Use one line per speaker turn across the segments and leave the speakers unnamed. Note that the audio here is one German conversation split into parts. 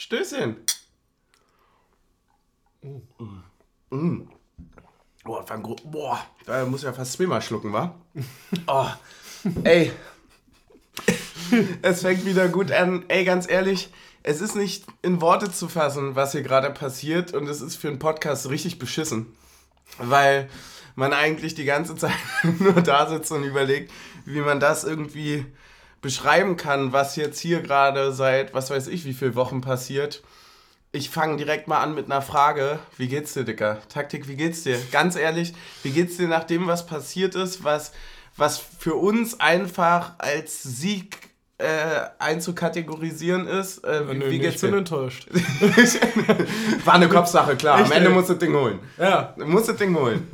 Stößchen. Mm. Boah, war ein Gro Boah, da muss ich ja fast zweimal schlucken, wa? Oh, ey. es fängt wieder gut an. Ey, ganz ehrlich, es ist nicht in Worte zu fassen, was hier gerade passiert und es ist für einen Podcast richtig beschissen. Weil man eigentlich die ganze Zeit nur da sitzt und überlegt, wie man das irgendwie beschreiben kann, was jetzt hier gerade seit, was weiß ich, wie viele Wochen passiert. Ich fange direkt mal an mit einer Frage. Wie geht's dir, Dicker? Taktik, wie geht's dir? Ganz ehrlich, wie geht's dir nach dem, was passiert ist, was, was für uns einfach als Sieg äh, einzukategorisieren ist? Äh, wie,
Nö,
wie
ich bin enttäuscht.
War eine Kopfsache, klar.
Echt,
Am Ende musst du das Ding holen.
Ja,
Du musst das Ding holen.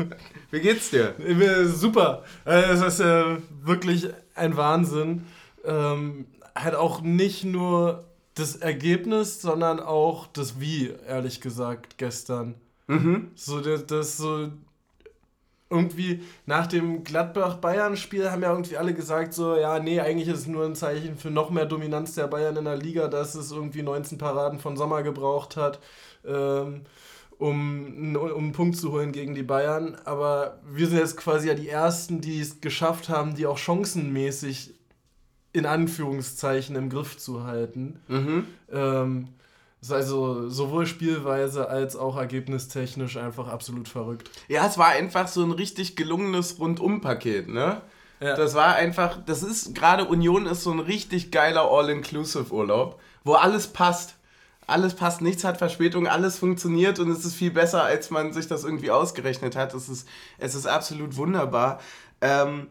Wie geht's dir?
Äh, Super. Äh, Es ist äh, wirklich ein Wahnsinn. Ähm, halt auch nicht nur das Ergebnis, sondern auch das Wie, ehrlich gesagt, gestern.
Mhm.
So, das, das so irgendwie nach dem Gladbach-Bayern-Spiel haben ja irgendwie alle gesagt, so, ja, nee, eigentlich ist es nur ein Zeichen für noch mehr Dominanz der Bayern in der Liga, dass es irgendwie 19 Paraden von Sommer gebraucht hat, ähm, um, um einen Punkt zu holen gegen die Bayern. Aber wir sind jetzt quasi ja die Ersten, die es geschafft haben, die auch chancenmäßig in Anführungszeichen im Griff zu halten.
Mhm.
Ähm, ist also sowohl Spielweise als auch ergebnistechnisch einfach absolut verrückt.
Ja, es war einfach so ein richtig gelungenes Rundum-Paket, ne?
Ja.
Das war einfach, das ist, gerade Union ist so ein richtig geiler All-Inclusive-Urlaub, wo alles passt. Alles passt, nichts hat Verspätung, alles funktioniert und es ist viel besser, als man sich das irgendwie ausgerechnet hat. Es ist, es ist absolut wunderbar. Ähm,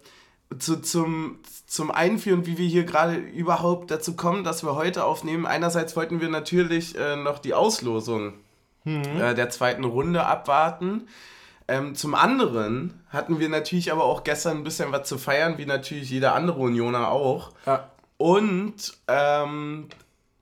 zu, zum, zum Einführen, wie wir hier gerade überhaupt dazu kommen, dass wir heute aufnehmen. Einerseits wollten wir natürlich äh, noch die Auslosung äh, der zweiten Runde abwarten. Ähm, zum anderen hatten wir natürlich aber auch gestern ein bisschen was zu feiern, wie natürlich jeder andere Unioner auch.
Ja.
Und ähm,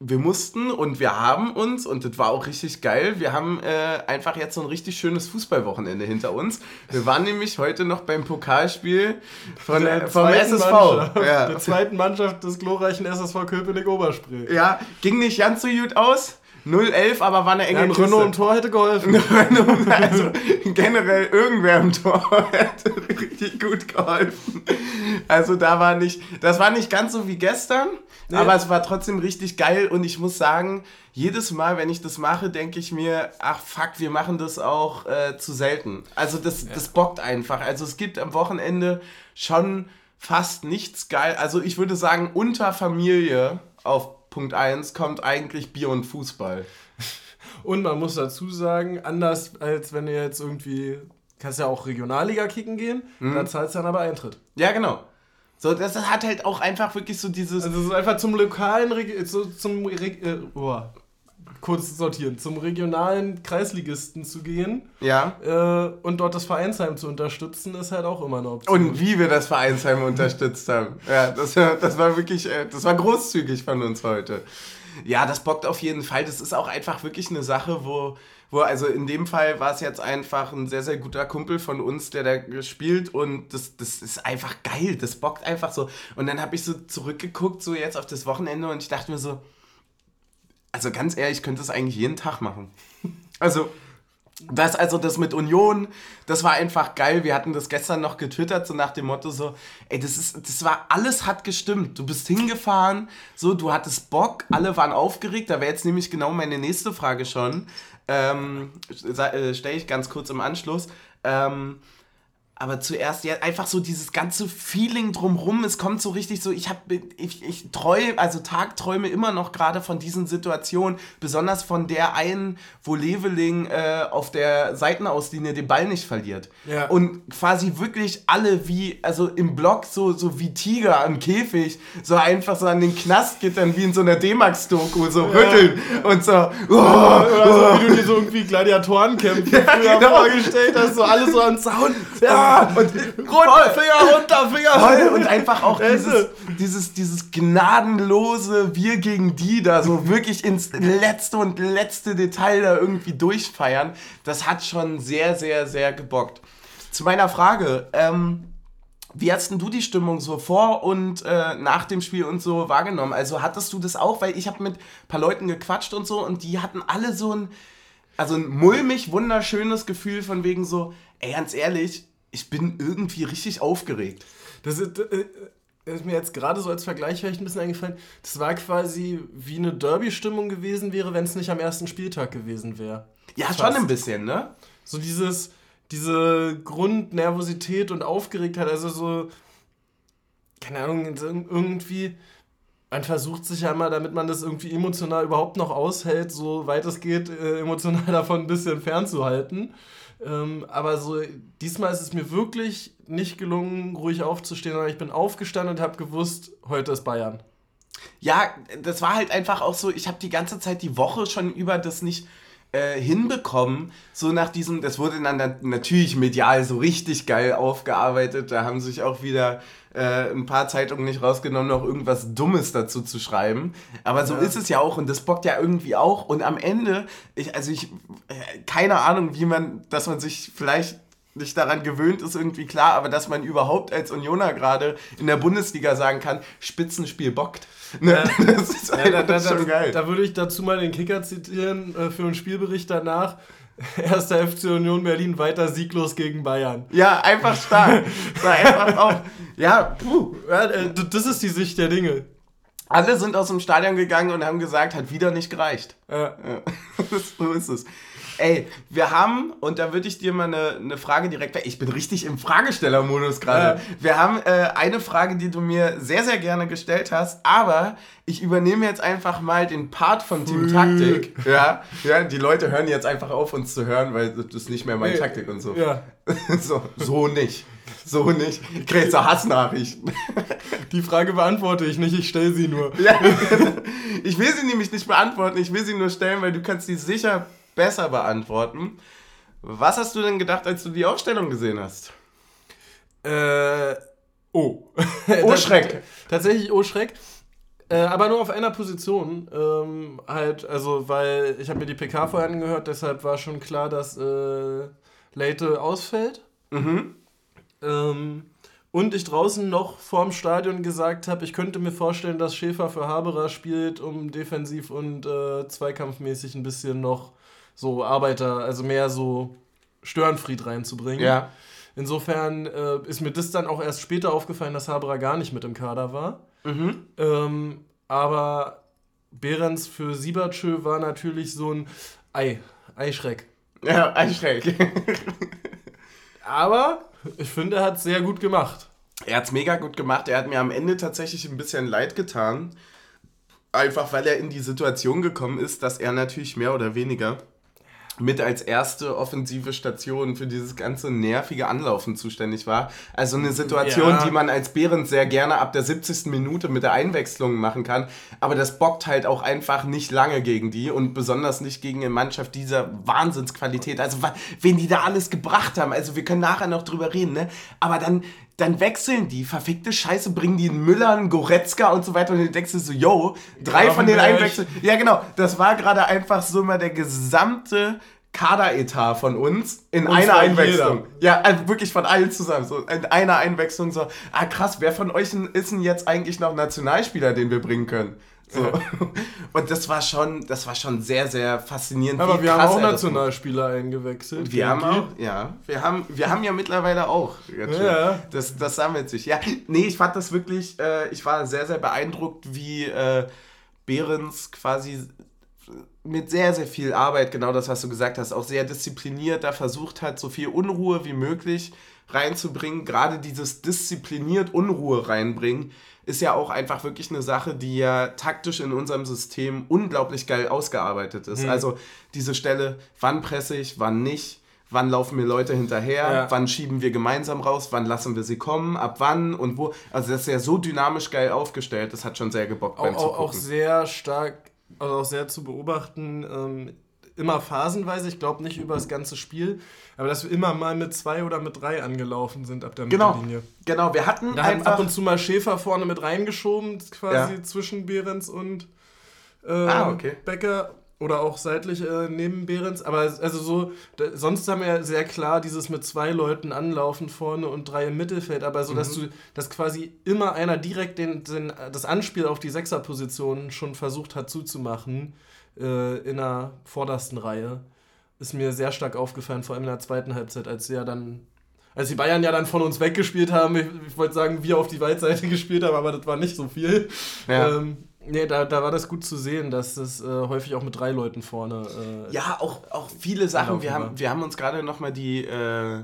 wir mussten und wir haben uns, und das war auch richtig geil, wir haben äh, einfach jetzt so ein richtig schönes Fußballwochenende hinter uns. Wir waren nämlich heute noch beim Pokalspiel von,
Der
vom SSV. Ja.
Der zweiten Mannschaft des glorreichen SSV Köpenick-Oberspree.
ja, ging nicht ganz so gut aus. 0-11, aber war eine enge
Ja, ein
Kiste.
Renault im Tor hätte geholfen.
also generell irgendwer im Tor hätte richtig gut geholfen. Also da war nicht, das war nicht ganz so wie gestern,
Nee.
aber es war trotzdem richtig geil und ich muss sagen, jedes Mal, wenn ich das mache, denke ich mir, ach fuck, wir machen das auch äh, zu selten. Also das, das bockt einfach. Also es gibt am Wochenende schon fast nichts geil. Also ich würde sagen, unter Familie auf Punkt 1 kommt eigentlich Bier und Fußball.
Und man muss dazu sagen, anders als wenn du jetzt irgendwie, kannst ja auch Regionalliga kicken gehen,
Mhm.
da zahlst du dann aber Eintritt.
Ja, genau. So, das hat halt auch einfach wirklich so dieses.
Also es ist einfach zum lokalen, Reg so, zum, Reg äh, oh, kurz sortieren, zum regionalen Kreisligisten zu gehen
ja.
äh, und dort das Vereinsheim zu unterstützen, ist halt auch immer eine Option.
Und wie wir das Vereinsheim unterstützt haben. Ja, das, war- das war wirklich, äh, das war großzügig von uns heute. Ja, das bockt auf jeden Fall. Das ist auch einfach wirklich eine Sache, wo, wo also in dem Fall war es jetzt einfach ein sehr, sehr guter Kumpel von uns, der da spielt und das, das ist einfach geil. Das bockt einfach so. Und dann habe ich so zurückgeguckt, so jetzt auf das Wochenende und ich dachte mir so, also ganz ehrlich, ich könnte das eigentlich jeden Tag machen. Also, das, also das mit Union, das war einfach geil. Wir hatten das gestern noch getwittert, so nach dem Motto so, ey, das ist, das war, alles hat gestimmt. Du bist hingefahren, so, du hattest Bock, alle waren aufgeregt. Da wäre jetzt nämlich genau meine nächste Frage schon. Ähm, äh, Stelle ich ganz kurz im Anschluss. Ähm, aber zuerst ja einfach so dieses ganze Feeling drumrum, es kommt so richtig so, ich habe ich, ich träume, also tagträume immer noch gerade von diesen Situationen, besonders von der einen, wo Leveling äh, auf der Seitenauslinie den Ball nicht verliert.
Ja.
Und quasi wirklich alle wie, also im Block so, so wie Tiger am Käfig, so einfach so an den Knastgittern wie in so einer D-Max-Doku, so rütteln und so, oh,
Oder so, wie du dir so irgendwie Gladiatorenkämpfe früher
genau.
vorgestellt hast, so alles so am Zaun.
Ja, und
runter, Finger runter, Finger
Voll und einfach auch dieses, dieses, dieses gnadenlose Wir gegen die da so wirklich ins letzte und letzte Detail da irgendwie durchfeiern, das hat schon sehr, sehr, sehr gebockt. Zu meiner Frage, ähm, Wie hast denn du die Stimmung so vor und äh, nach dem Spiel und so wahrgenommen? Also hattest du das auch? Weil ich habe mit ein paar Leuten gequatscht und so und die hatten alle so ein, also ein mulmig wunderschönes Gefühl von wegen so, ey, ganz ehrlich, ich bin irgendwie richtig aufgeregt.
Das ist, äh, ist mir jetzt gerade so als Vergleich vielleicht ein bisschen eingefallen. Das war quasi wie eine Derby-Stimmung gewesen wäre, wenn es nicht am ersten Spieltag gewesen wäre.
Ja, Fast. schon ein bisschen, ne?
So dieses, diese Grundnervosität und Aufgeregtheit, also so, keine Ahnung, irgendwie, man versucht sich ja immer, damit man das irgendwie emotional überhaupt noch aushält, so weit es geht, äh, emotional davon ein bisschen fernzuhalten. Ähm, aber so, diesmal ist es mir wirklich nicht gelungen, ruhig aufzustehen, sondern ich bin aufgestanden und habe gewusst, heute ist Bayern.
Ja, das war halt einfach auch so, ich habe die ganze Zeit die Woche schon über das nicht äh, hinbekommen, so nach diesem, das wurde dann natürlich medial so richtig geil aufgearbeitet, da haben sich auch wieder äh, ein paar Zeitungen nicht rausgenommen, noch irgendwas Dummes dazu zu schreiben. Aber so ja. ist es ja auch und das bockt ja irgendwie auch. Und am Ende, ich, also ich, äh, keine Ahnung, wie man, dass man sich vielleicht nicht daran gewöhnt, ist irgendwie klar, aber dass man überhaupt als Unioner gerade in der Bundesliga sagen kann, Spitzenspiel bockt. Ne? Das ist,
ja, da, da, schon geil. Da würde ich dazu mal den Kicker zitieren äh, für einen Spielbericht danach. Erster FC Union Berlin weiter sieglos gegen Bayern.
Ja, einfach stark. einfach auch, ja, puh.
Ja, äh, das ist die Sicht der Dinge.
Alle sind aus dem Stadion gegangen und haben gesagt, hat wieder nicht gereicht. Ja. ja. so ist es. Ey, wir haben, und da würde ich dir mal eine, eine Frage direkt. Ich bin richtig im Fragestellermodus gerade. Ja. Wir haben äh, eine Frage, die du mir sehr, sehr gerne gestellt hast, aber ich übernehme jetzt einfach mal den Part von Team Taktik. Ja, ja, die Leute hören jetzt einfach auf, uns zu hören, weil das ist nicht mehr meine Taktik und so. Ja. so, so nicht. So nicht. Ich kriege jetzt eine Hassnachricht.
Die Frage beantworte ich nicht, ich stelle sie nur.
Ja, ich will sie nämlich nicht beantworten, ich will sie nur stellen, weil du kannst sie sicher besser beantworten. Was hast du denn gedacht, als du die Aufstellung gesehen hast?
Äh, oh.
Oh Schreck.
Tatsächlich oh Schreck. Äh, aber nur auf einer Position. Ähm, halt, also, weil ich habe mir die PK vorher angehört, deshalb war schon klar, dass äh, Leite ausfällt. Mhm. Ähm, und ich draußen noch vorm Stadion gesagt habe, ich könnte mir vorstellen, dass Schäfer für Haberer spielt, um defensiv und äh, zweikampfmäßig ein bisschen noch so Arbeiter, also mehr so Störenfried reinzubringen. Ja. Insofern äh, ist mir das dann auch erst später aufgefallen, dass Haberer gar nicht mit im Kader war. Mhm. Ähm, aber Behrens für Siebertschö war natürlich so ein Ei, Eischreck.
Ja, Eischreck.
aber ich finde, er hat es sehr gut gemacht.
Er hat es mega gut gemacht. Er hat mir am Ende tatsächlich ein bisschen leid getan. Einfach weil er in die Situation gekommen ist, dass er natürlich mehr oder weniger mit als erste offensive Station für dieses ganze nervige Anlaufen zuständig war. Also eine Situation, ja. die man als Behrens sehr gerne ab der 70. Minute mit der Einwechslung machen kann. Aber das bockt halt auch einfach nicht lange gegen die und besonders nicht gegen eine Mannschaft dieser Wahnsinnsqualität. Also wen die da alles gebracht haben. Also wir können nachher noch drüber reden, ne? Aber dann dann wechseln die, verfickte Scheiße, bringen die Müller, einen Goretzka und so weiter und du denkst du so, yo, drei von den Einwechseln. Ja, genau, das war gerade einfach so mal der gesamte Kaderetat von uns in und einer Einwechslung. Jeder. Ja, also wirklich von allen zusammen. So in einer Einwechslung so, ah krass, wer von euch ist denn jetzt eigentlich noch Nationalspieler, den wir bringen können? So. Und das war schon, das war schon sehr, sehr faszinierend.
Aber wir haben auch Nationalspieler eingewechselt.
Wir haben auch, ja. Wir haben, wir haben ja mittlerweile auch. Ja. Das, das sammelt sich. Ja, nee, ich fand das wirklich, äh, ich war sehr, sehr beeindruckt, wie äh, Behrens quasi mit sehr, sehr viel Arbeit, genau das, was du gesagt hast, auch sehr diszipliniert da versucht hat, so viel Unruhe wie möglich reinzubringen. Gerade dieses diszipliniert Unruhe reinbringen ist ja auch einfach wirklich eine Sache, die ja taktisch in unserem System unglaublich geil ausgearbeitet ist. Mhm. Also diese Stelle, wann presse ich, wann nicht, wann laufen mir Leute hinterher, ja. wann schieben wir gemeinsam raus, wann lassen wir sie kommen, ab wann und wo. Also das ist ja so dynamisch geil aufgestellt, das hat schon sehr gebockt
beim auch, Zugucken. Auch sehr stark, also auch sehr zu beobachten, ähm, immer phasenweise, ich glaube nicht über das ganze Spiel, aber dass wir immer mal mit zwei oder mit drei angelaufen sind ab der
genau, Mittellinie. Genau, wir hatten
da einfach... ab und zu mal Schäfer vorne mit reingeschoben, quasi ja. zwischen Behrens und äh, ah, okay. Becker. Oder auch seitlich äh, neben Behrens. Aber also so, da, sonst haben wir sehr klar dieses mit zwei Leuten anlaufen vorne und drei im Mittelfeld. Aber so, mhm. dass du, dass quasi immer einer direkt den, den, das Anspiel auf die Sechserposition schon versucht hat zuzumachen äh, in der vordersten Reihe, ist mir sehr stark aufgefallen, vor allem in der zweiten Halbzeit, als sie ja dann als die Bayern ja dann von uns weggespielt haben, ich, ich wollte sagen, wir auf die Waldseite gespielt haben, aber das war nicht so viel. Ja. Ähm, Nee, da, da war das gut zu sehen, dass das äh, häufig auch mit drei Leuten vorne.
Äh, ja, auch, auch viele Sachen. Wir haben, wir haben uns gerade nochmal die, äh,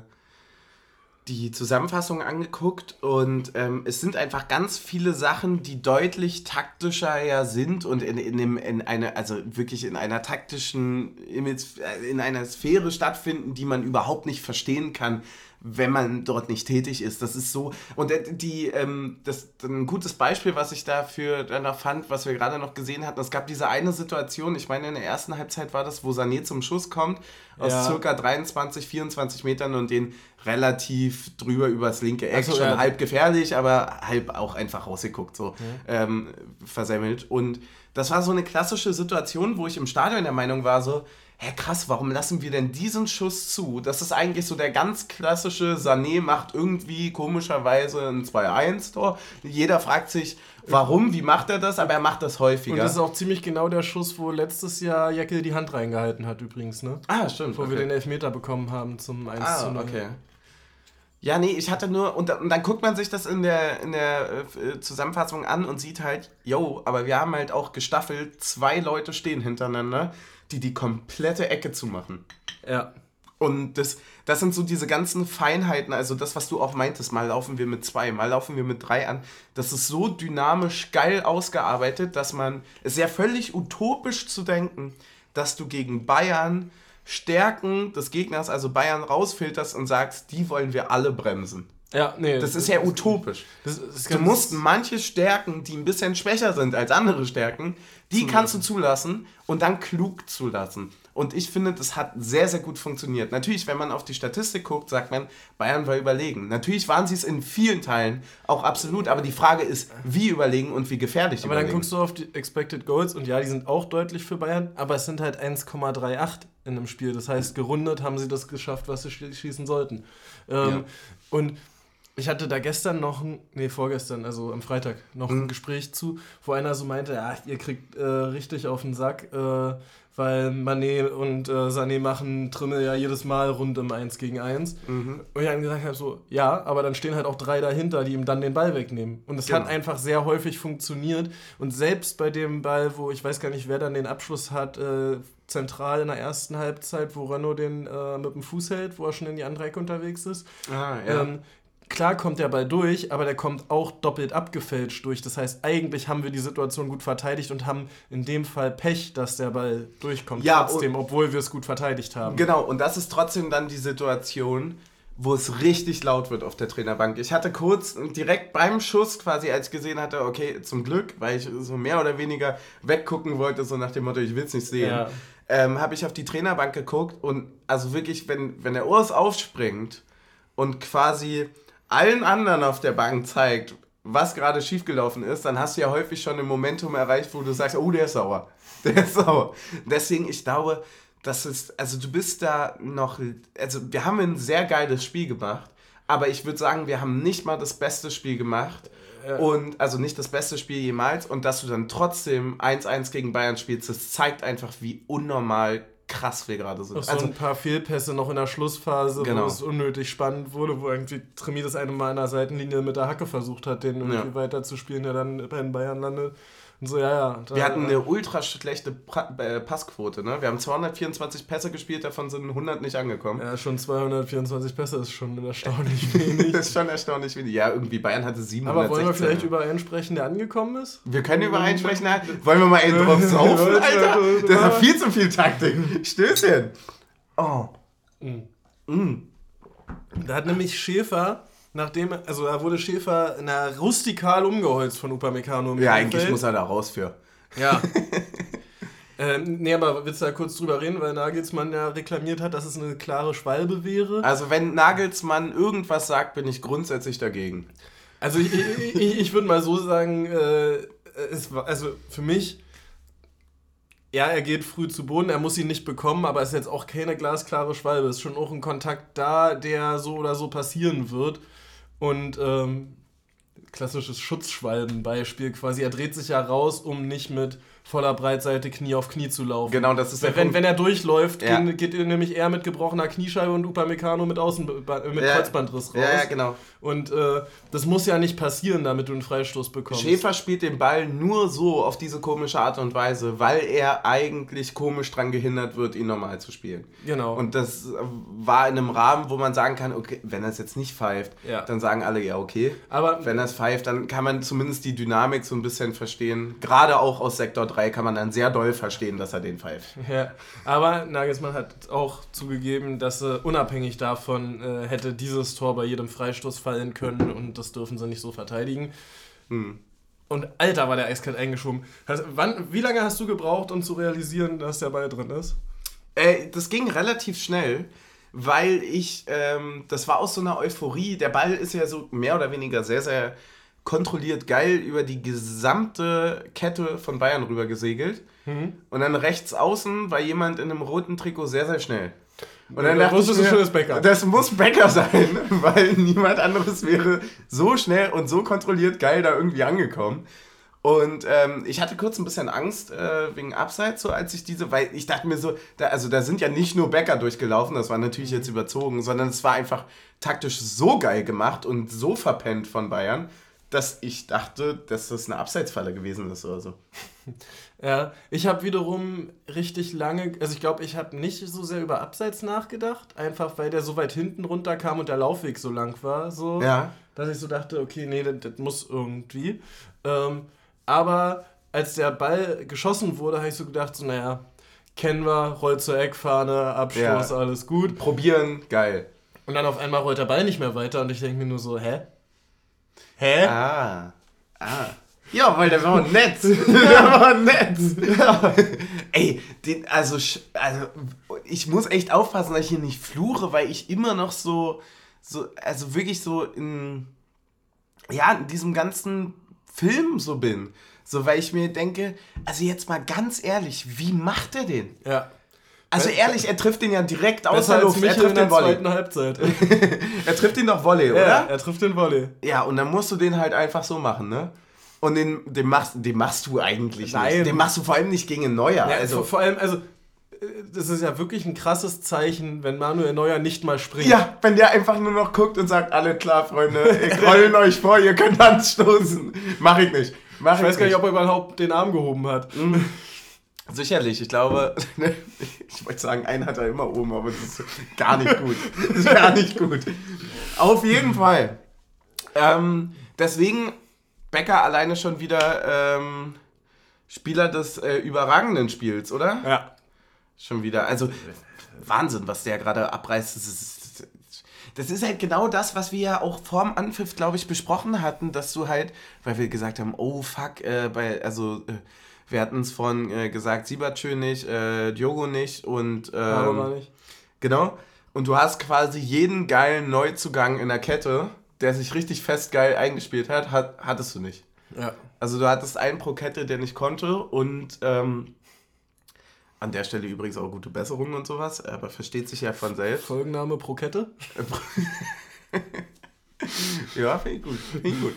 die Zusammenfassung angeguckt und ähm, es sind einfach ganz viele Sachen, die deutlich taktischer ja sind und in, in, dem, in einer, also wirklich in einer taktischen, in einer Sphäre stattfinden, die man überhaupt nicht verstehen kann wenn man dort nicht tätig ist. Das ist so. Und äh, die, ähm, das, ein gutes Beispiel, was ich dafür dann noch fand, was wir gerade noch gesehen hatten, es gab diese eine Situation, ich meine, in der ersten Halbzeit war das, wo Sané zum Schuss kommt, aus ja. circa 23, 24 Metern und den relativ drüber übers linke Eck, so, schon ja. halb gefährlich, aber halb auch einfach rausgeguckt, so ja. ähm, versemmelt. Und das war so eine klassische Situation, wo ich im Stadion der Meinung war, so, hä krass, warum lassen wir denn diesen Schuss zu? Das ist eigentlich so der ganz klassische, Sané macht irgendwie komischerweise ein 2-1-Tor. Jeder fragt sich, warum, wie macht er das, aber er macht das häufiger. Und
das ist auch ziemlich genau der Schuss, wo letztes Jahr Jackel die Hand reingehalten hat übrigens, ne?
Ah, stimmt.
Wo okay. wir den Elfmeter bekommen haben zum 1 ah, 0. okay.
Ja, nee, ich hatte nur, und, und, dann guckt man sich das in der, in der äh, Zusammenfassung an und sieht halt, yo, aber wir haben halt auch gestaffelt, zwei Leute stehen hintereinander die die komplette Ecke zu machen. Ja. Und das, das sind so diese ganzen Feinheiten, also das, was du auch meintest, mal laufen wir mit zwei, mal laufen wir mit drei an. Das ist so dynamisch geil ausgearbeitet, dass man, es ist ja völlig utopisch zu denken, dass du gegen Bayern Stärken des Gegners, also Bayern, rausfilterst und sagst, die wollen wir alle bremsen. Ja, nee. Das, das ist ja utopisch. Das, das du musst manche Stärken, die ein bisschen schwächer sind als andere Stärken, die zulassen. kannst du zulassen und dann klug zulassen. Und ich finde, das hat sehr, sehr gut funktioniert. Natürlich, wenn man auf die Statistik guckt, sagt man, Bayern war überlegen. Natürlich waren sie es in vielen Teilen auch absolut, aber die Frage ist, wie überlegen und wie gefährlich
aber überlegen. Aber dann guckst du auf die Expected Goals und ja, die sind auch deutlich für Bayern, aber es sind halt 1,38 in einem Spiel. Das heißt, gerundet haben sie das geschafft, was sie schießen sollten. Ähm, ja. Und ich hatte da gestern noch, ein, nee, vorgestern, also am Freitag, noch mhm. ein Gespräch zu, wo einer so meinte, ja, ihr kriegt äh, richtig auf den Sack, äh, weil Manet und äh, Sané machen Trimmel ja jedes Mal rund im 1 gegen 1. Mhm. Und ich dann gesagt habe, so, ja, aber dann stehen halt auch drei dahinter, die ihm dann den Ball wegnehmen. Und es genau. hat einfach sehr häufig funktioniert. Und selbst bei dem Ball, wo ich weiß gar nicht, wer dann den Abschluss hat, äh, zentral in der ersten Halbzeit, wo Renault den äh, mit dem Fuß hält, wo er schon in die andere Ecke unterwegs ist. Ah, ja. Ähm, klar kommt der Ball durch, aber der kommt auch doppelt abgefälscht durch. Das heißt, eigentlich haben wir die Situation gut verteidigt und haben in dem Fall Pech, dass der Ball durchkommt ja, trotzdem, obwohl wir es gut verteidigt haben.
Genau, und das ist trotzdem dann die Situation, wo es richtig laut wird auf der Trainerbank. Ich hatte kurz direkt beim Schuss quasi, als ich gesehen hatte, okay, zum Glück, weil ich so mehr oder weniger weggucken wollte, so nach dem Motto, ich will es nicht sehen, ja. ähm, habe ich auf die Trainerbank geguckt und also wirklich, wenn, wenn der Urs aufspringt und quasi allen anderen auf der Bank zeigt, was gerade schiefgelaufen ist, dann hast du ja häufig schon ein Momentum erreicht, wo du sagst, oh, der ist sauer. Der ist sauer. Deswegen, ich glaube, das ist, also du bist da noch, also wir haben ein sehr geiles Spiel gemacht, aber ich würde sagen, wir haben nicht mal das beste Spiel gemacht. Und also nicht das beste Spiel jemals und dass du dann trotzdem 1-1 gegen Bayern spielst, das zeigt einfach, wie unnormal krass wir gerade sind.
Auch so also, ein paar Fehlpässe noch in der Schlussphase, genau. wo es unnötig spannend wurde, wo irgendwie Tremi das eine Mal an der Seitenlinie mit der Hacke versucht hat, den irgendwie ja. weiterzuspielen, der dann bei den Bayern landet. Und so, ja, ja.
Da, wir hatten eine ultra schlechte pra äh, Passquote, ne? Wir haben 224 Pässe gespielt, davon sind 100 nicht angekommen.
Ja, schon 224 Pässe ist schon erstaunlich wenig.
das ist schon erstaunlich wenig. Ja, irgendwie Bayern hatte 700.
Aber wollen wir vielleicht über einen sprechen, der angekommen ist?
Wir können über einen sprechen. Wollen wir mal einen drauf saufen, Alter? Das hat viel zu viel Taktik. Stößchen. Oh.
Mm. Mm. Da hat nämlich Schäfer nachdem, also da wurde Schäfer na, rustikal umgeholzt von Upamecano.
Ja, eigentlich muss er da raus für.
Ja. ähm, nee, aber willst du da kurz drüber reden, weil Nagelsmann ja reklamiert hat, dass es eine klare Schwalbe wäre?
Also wenn Nagelsmann irgendwas sagt, bin ich grundsätzlich dagegen.
Also ich, ich, ich würde mal so sagen, äh, es war, also für mich ja, er geht früh zu Boden, er muss ihn nicht bekommen, aber es ist jetzt auch keine glasklare Schwalbe. Es ist schon auch ein Kontakt da, der so oder so passieren wird. Und ähm, klassisches Schutzschwalbenbeispiel quasi. Er dreht sich ja raus, um nicht mit voller Breitseite Knie auf Knie zu laufen. Genau, das ist wenn, wenn, wenn er durchläuft, ja. geht, geht er nämlich eher mit gebrochener Kniescheibe und Upamecano mit, Außen, mit
ja.
Kreuzbandriss
raus. Ja, ja, genau.
Und äh, das muss ja nicht passieren, damit du einen Freistoß bekommst.
Schäfer spielt den Ball nur so auf diese komische Art und Weise, weil er eigentlich komisch dran gehindert wird, ihn normal zu spielen. Genau. Und das war in einem Rahmen, wo man sagen kann, okay, wenn er es jetzt nicht pfeift, ja. dann sagen alle, ja, okay. Aber wenn er es pfeift, dann kann man zumindest die Dynamik so ein bisschen verstehen. Gerade auch aus Sektor 3 kann man dann sehr doll verstehen, dass er den pfeift.
Ja, aber Nagelsmann hat auch zugegeben, dass er unabhängig davon äh, hätte dieses Tor bei jedem Freistoß fallen können und das dürfen sie nicht so verteidigen. Hm. Und Alter, war der eiskalt eingeschoben. wann, wie lange hast du gebraucht, um zu realisieren, dass der Ball drin ist?
Äh, das ging relativ schnell, weil ich, ähm, das war aus so einer Euphorie. Der Ball ist ja so mehr oder weniger sehr, sehr kontrolliert geil über die gesamte Kette von Bayern rüber gesegelt. Mhm. Und dann rechts außen war jemand in einem roten Trikot sehr, sehr schnell. Und dann dachte ich mir, das Becker. Das muss Becker sein, weil niemand anderes wäre so schnell und so kontrolliert geil da irgendwie angekommen. Und ähm, ich hatte kurz ein bisschen Angst äh, wegen Abseits, so als ich diese, weil ich dachte mir so, da, also da sind ja nicht nur Becker durchgelaufen, das war natürlich jetzt überzogen, sondern es war einfach taktisch so geil gemacht und so verpennt von Bayern, dass ich dachte, dass das eine Abseitsfalle gewesen ist oder so.
Ja, ich habe wiederum richtig lange, also ich glaube, ich habe nicht so sehr über Abseits nachgedacht, einfach weil der so weit hinten runterkam und der Laufweg so lang war, so, ja. dass ich so dachte, okay, nee, das, das muss irgendwie. Ähm, aber als der Ball geschossen wurde, habe ich so gedacht, so, naja, kennen wir, rollt zur Eckfahne, Abschluss, ja. alles gut.
Probieren, geil.
Und dann auf einmal rollt der Ball nicht mehr weiter und ich denke mir nur so, hä? Hä?
Ah. Ah. Ja, weil der war nett. der war nett. Ja. Ey, den, also, also, ich muss echt aufpassen, dass ich hier nicht fluche, weil ich immer noch so, so, also wirklich so in, ja, in diesem ganzen Film so bin. So, weil ich mir denke, also jetzt mal ganz ehrlich, wie macht er den? Ja. Also ehrlich, er trifft den ja direkt aus der Luft. Er trifft den Volley. Halbzeit. er trifft ihn doch Volley, oder?
Ja, er trifft den Volley.
Ja, und dann musst du den halt einfach so machen, ne? Und den, den, machst, den machst du eigentlich Nein. nicht. Den machst du vor allem nicht gegen Neuer. Ja,
also, vor allem, also das ist ja wirklich ein krasses Zeichen, wenn Manuel Neuer nicht mal springt.
Ja, wenn der einfach nur noch guckt und sagt, alle klar, Freunde, ich rolle euch vor, ihr könnt anstoßen. Mach ich nicht. Mach
ich, ich weiß gar nicht, ob er überhaupt den Arm gehoben hat. Mhm.
Sicherlich, ich glaube, ich wollte sagen, einen hat er immer oben, aber das ist gar nicht gut. Das ist gar nicht gut. Auf jeden Fall. Ähm, deswegen Becker alleine schon wieder ähm, Spieler des äh, überragenden Spiels, oder? Ja. Schon wieder. Also, Wahnsinn, was der gerade abreißt. Das ist, das ist halt genau das, was wir ja auch vorm Anpfiff, glaube ich, besprochen hatten, dass du halt, weil wir gesagt haben, oh fuck, äh, bei, also. Äh, wir hatten es von äh, gesagt, Siebertschö nicht, äh, Diogo nicht und. Ähm, nicht. Genau. Und du hast quasi jeden geilen Neuzugang in der Kette, der sich richtig fest geil eingespielt hat, hat hattest du nicht. Ja. Also du hattest einen pro Kette, der nicht konnte und ähm, an der Stelle übrigens auch gute Besserungen und sowas, aber versteht sich ja von selbst.
Folgenname pro Kette?
ja, finde ich gut. Find ich gut.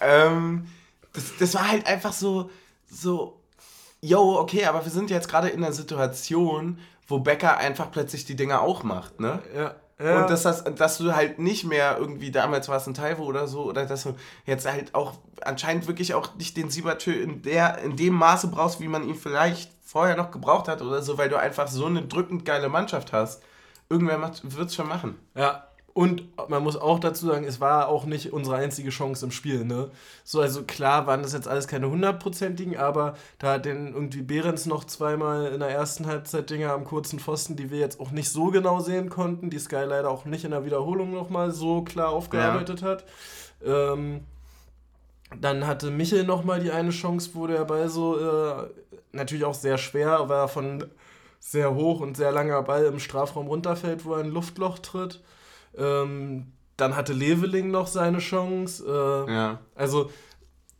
Ähm, das, das war halt einfach so, so yo, okay, aber wir sind jetzt gerade in einer Situation, wo Becker einfach plötzlich die Dinge auch macht, ne? Ja. Ja. Und dass, das, dass du halt nicht mehr irgendwie, damals war es ein Taiwo oder so, oder dass du jetzt halt auch anscheinend wirklich auch nicht den Siebertö in, der, in dem Maße brauchst, wie man ihn vielleicht vorher noch gebraucht hat oder so, weil du einfach so eine drückend geile Mannschaft hast. Irgendwer wird es schon machen.
Ja, und man muss auch dazu sagen, es war auch nicht unsere einzige Chance im Spiel. Ne? So, also klar waren das jetzt alles keine hundertprozentigen, aber da hat den irgendwie Behrens noch zweimal in der ersten Halbzeit Dinger am kurzen Pfosten, die wir jetzt auch nicht so genau sehen konnten, die Sky leider auch nicht in der Wiederholung nochmal so klar aufgearbeitet ja. hat. Ähm, dann hatte Michel nochmal die eine Chance, wo der Ball so äh, natürlich auch sehr schwer war, von sehr hoch und sehr langer Ball im Strafraum runterfällt, wo er ein Luftloch tritt. Ähm, dann hatte Leveling noch seine Chance. Äh, ja. Also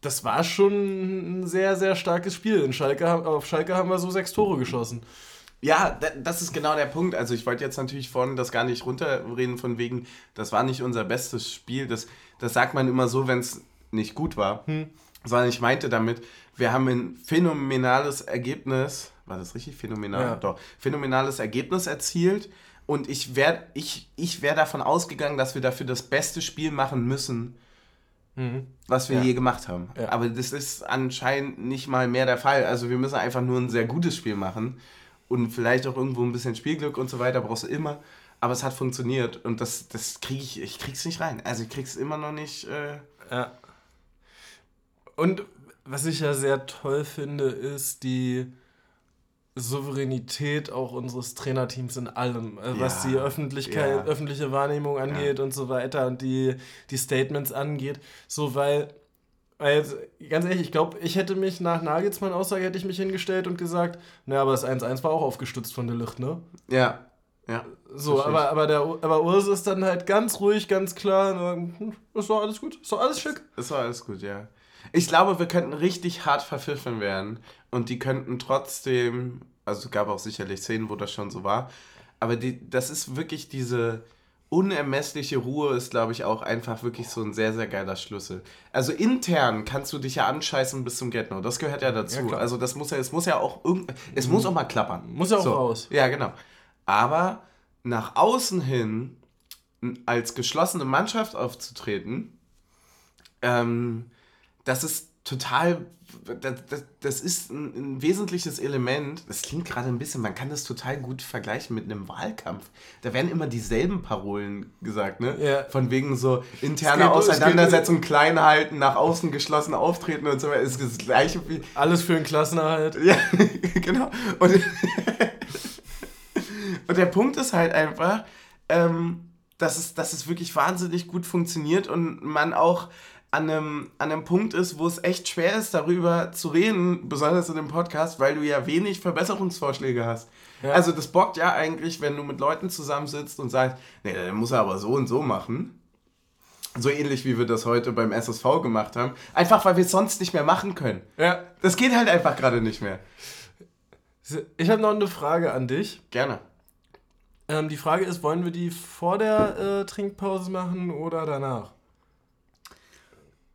das war schon ein sehr, sehr starkes Spiel. In Schalke, auf Schalke haben wir so sechs Tore geschossen.
Ja, das ist genau der Punkt. Also ich wollte jetzt natürlich vorhin das gar nicht runterreden von wegen, das war nicht unser bestes Spiel. Das, das sagt man immer so, wenn es nicht gut war. Hm. Sondern ich meinte damit, wir haben ein phänomenales Ergebnis, war das richtig? Phänomenal? Ja. Doch. Phänomenales Ergebnis erzielt. Und ich wäre ich, ich wär davon ausgegangen, dass wir dafür das beste Spiel machen müssen, mhm. was wir ja. je gemacht haben. Ja. Aber das ist anscheinend nicht mal mehr der Fall. Also wir müssen einfach nur ein sehr gutes Spiel machen und vielleicht auch irgendwo ein bisschen Spielglück und so weiter brauchst du immer. Aber es hat funktioniert und das, das kriege ich, ich krieg's nicht rein. Also ich krieg's immer noch nicht. Äh ja.
Und was ich ja sehr toll finde, ist die Souveränität auch unseres Trainerteams in allem, äh, was die Öffentlichkeit, ja. öffentliche Wahrnehmung angeht ja. und so weiter und die, die Statements angeht. So, weil also, ganz ehrlich, ich glaube, ich hätte mich nach Nagelsmann Aussage hätte ich mich hingestellt und gesagt, naja, aber das 1-1 war auch aufgestützt von der Licht, ne?
Ja. Ja.
So, aber, aber, der, aber Urs ist dann halt ganz ruhig, ganz klar. Hm, ist doch alles gut, ist doch alles schick.
Ist doch alles gut, ja. Ich glaube, wir könnten richtig hart verpfiffen werden und die könnten trotzdem, also es gab auch sicherlich Szenen, wo das schon so war, aber die, das ist wirklich diese, unermessliche Ruhe ist, glaube ich, auch einfach wirklich so ein sehr, sehr geiler Schlüssel. Also intern kannst du dich ja anscheißen bis zum Get-No. Das gehört ja dazu. Ja, also das muss ja, es muss ja auch irgend, es mhm. muss auch mal klappern.
Muss ja auch
so.
raus.
Ja, genau. Aber nach außen hin als geschlossene Mannschaft aufzutreten, ähm, das ist total das, das, das ist ein, ein, wesentliches Element. Das klingt gerade ein bisschen, man kann das total gut vergleichen mit einem Wahlkampf. Da werden immer dieselben Parolen gesagt, ne? Ja. Von wegen so interne Auseinandersetzung, klein halten, nach außen geschlossen auftreten und so weiter. Ist das gleiche wie.
Alles für einen Klassenerhalt.
Ja, genau. Und, und der Punkt ist halt einfach, ähm, dass, es, dass es wirklich wahnsinnig gut funktioniert und man auch an einem, an einem Punkt ist, wo es echt schwer ist, darüber zu reden, besonders in dem Podcast, weil du ja wenig Verbesserungsvorschläge hast. Ja. Also das bockt ja eigentlich, wenn du mit Leuten zusammensitzt und sagst, nee, der muss er aber so und so machen. So ähnlich wie wir das heute beim SSV gemacht haben. Einfach weil wir es sonst nicht mehr machen können. Ja. Das geht halt einfach gerade nicht mehr.
Ich habe noch eine Frage an dich.
Gerne.
Ähm, die Frage ist, wollen wir die vor der äh, Trinkpause machen oder danach?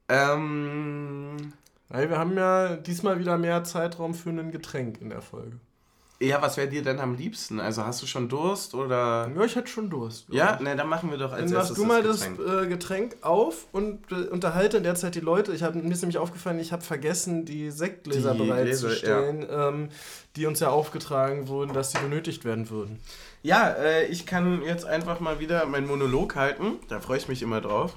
Ähm. Weil wir haben ja diesmal wieder mehr Zeitraum für ein Getränk in der Folge.
Ja, was wäre dir denn am liebsten? Also hast du schon Durst oder?
Ja, ich hätte schon Durst.
Ja, ne, dann machen wir doch als
dann erstes du mal das Getränk, das, äh, Getränk auf und äh, unterhalte in der Zeit die Leute. Ich hab, mir ist nämlich aufgefallen, ich habe vergessen, die Sektgläser die bereitzustellen, ja. ähm, die uns ja aufgetragen wurden, dass sie benötigt werden würden.
Ja, äh, ich kann jetzt einfach mal wieder meinen Monolog halten. Da freue ich mich immer drauf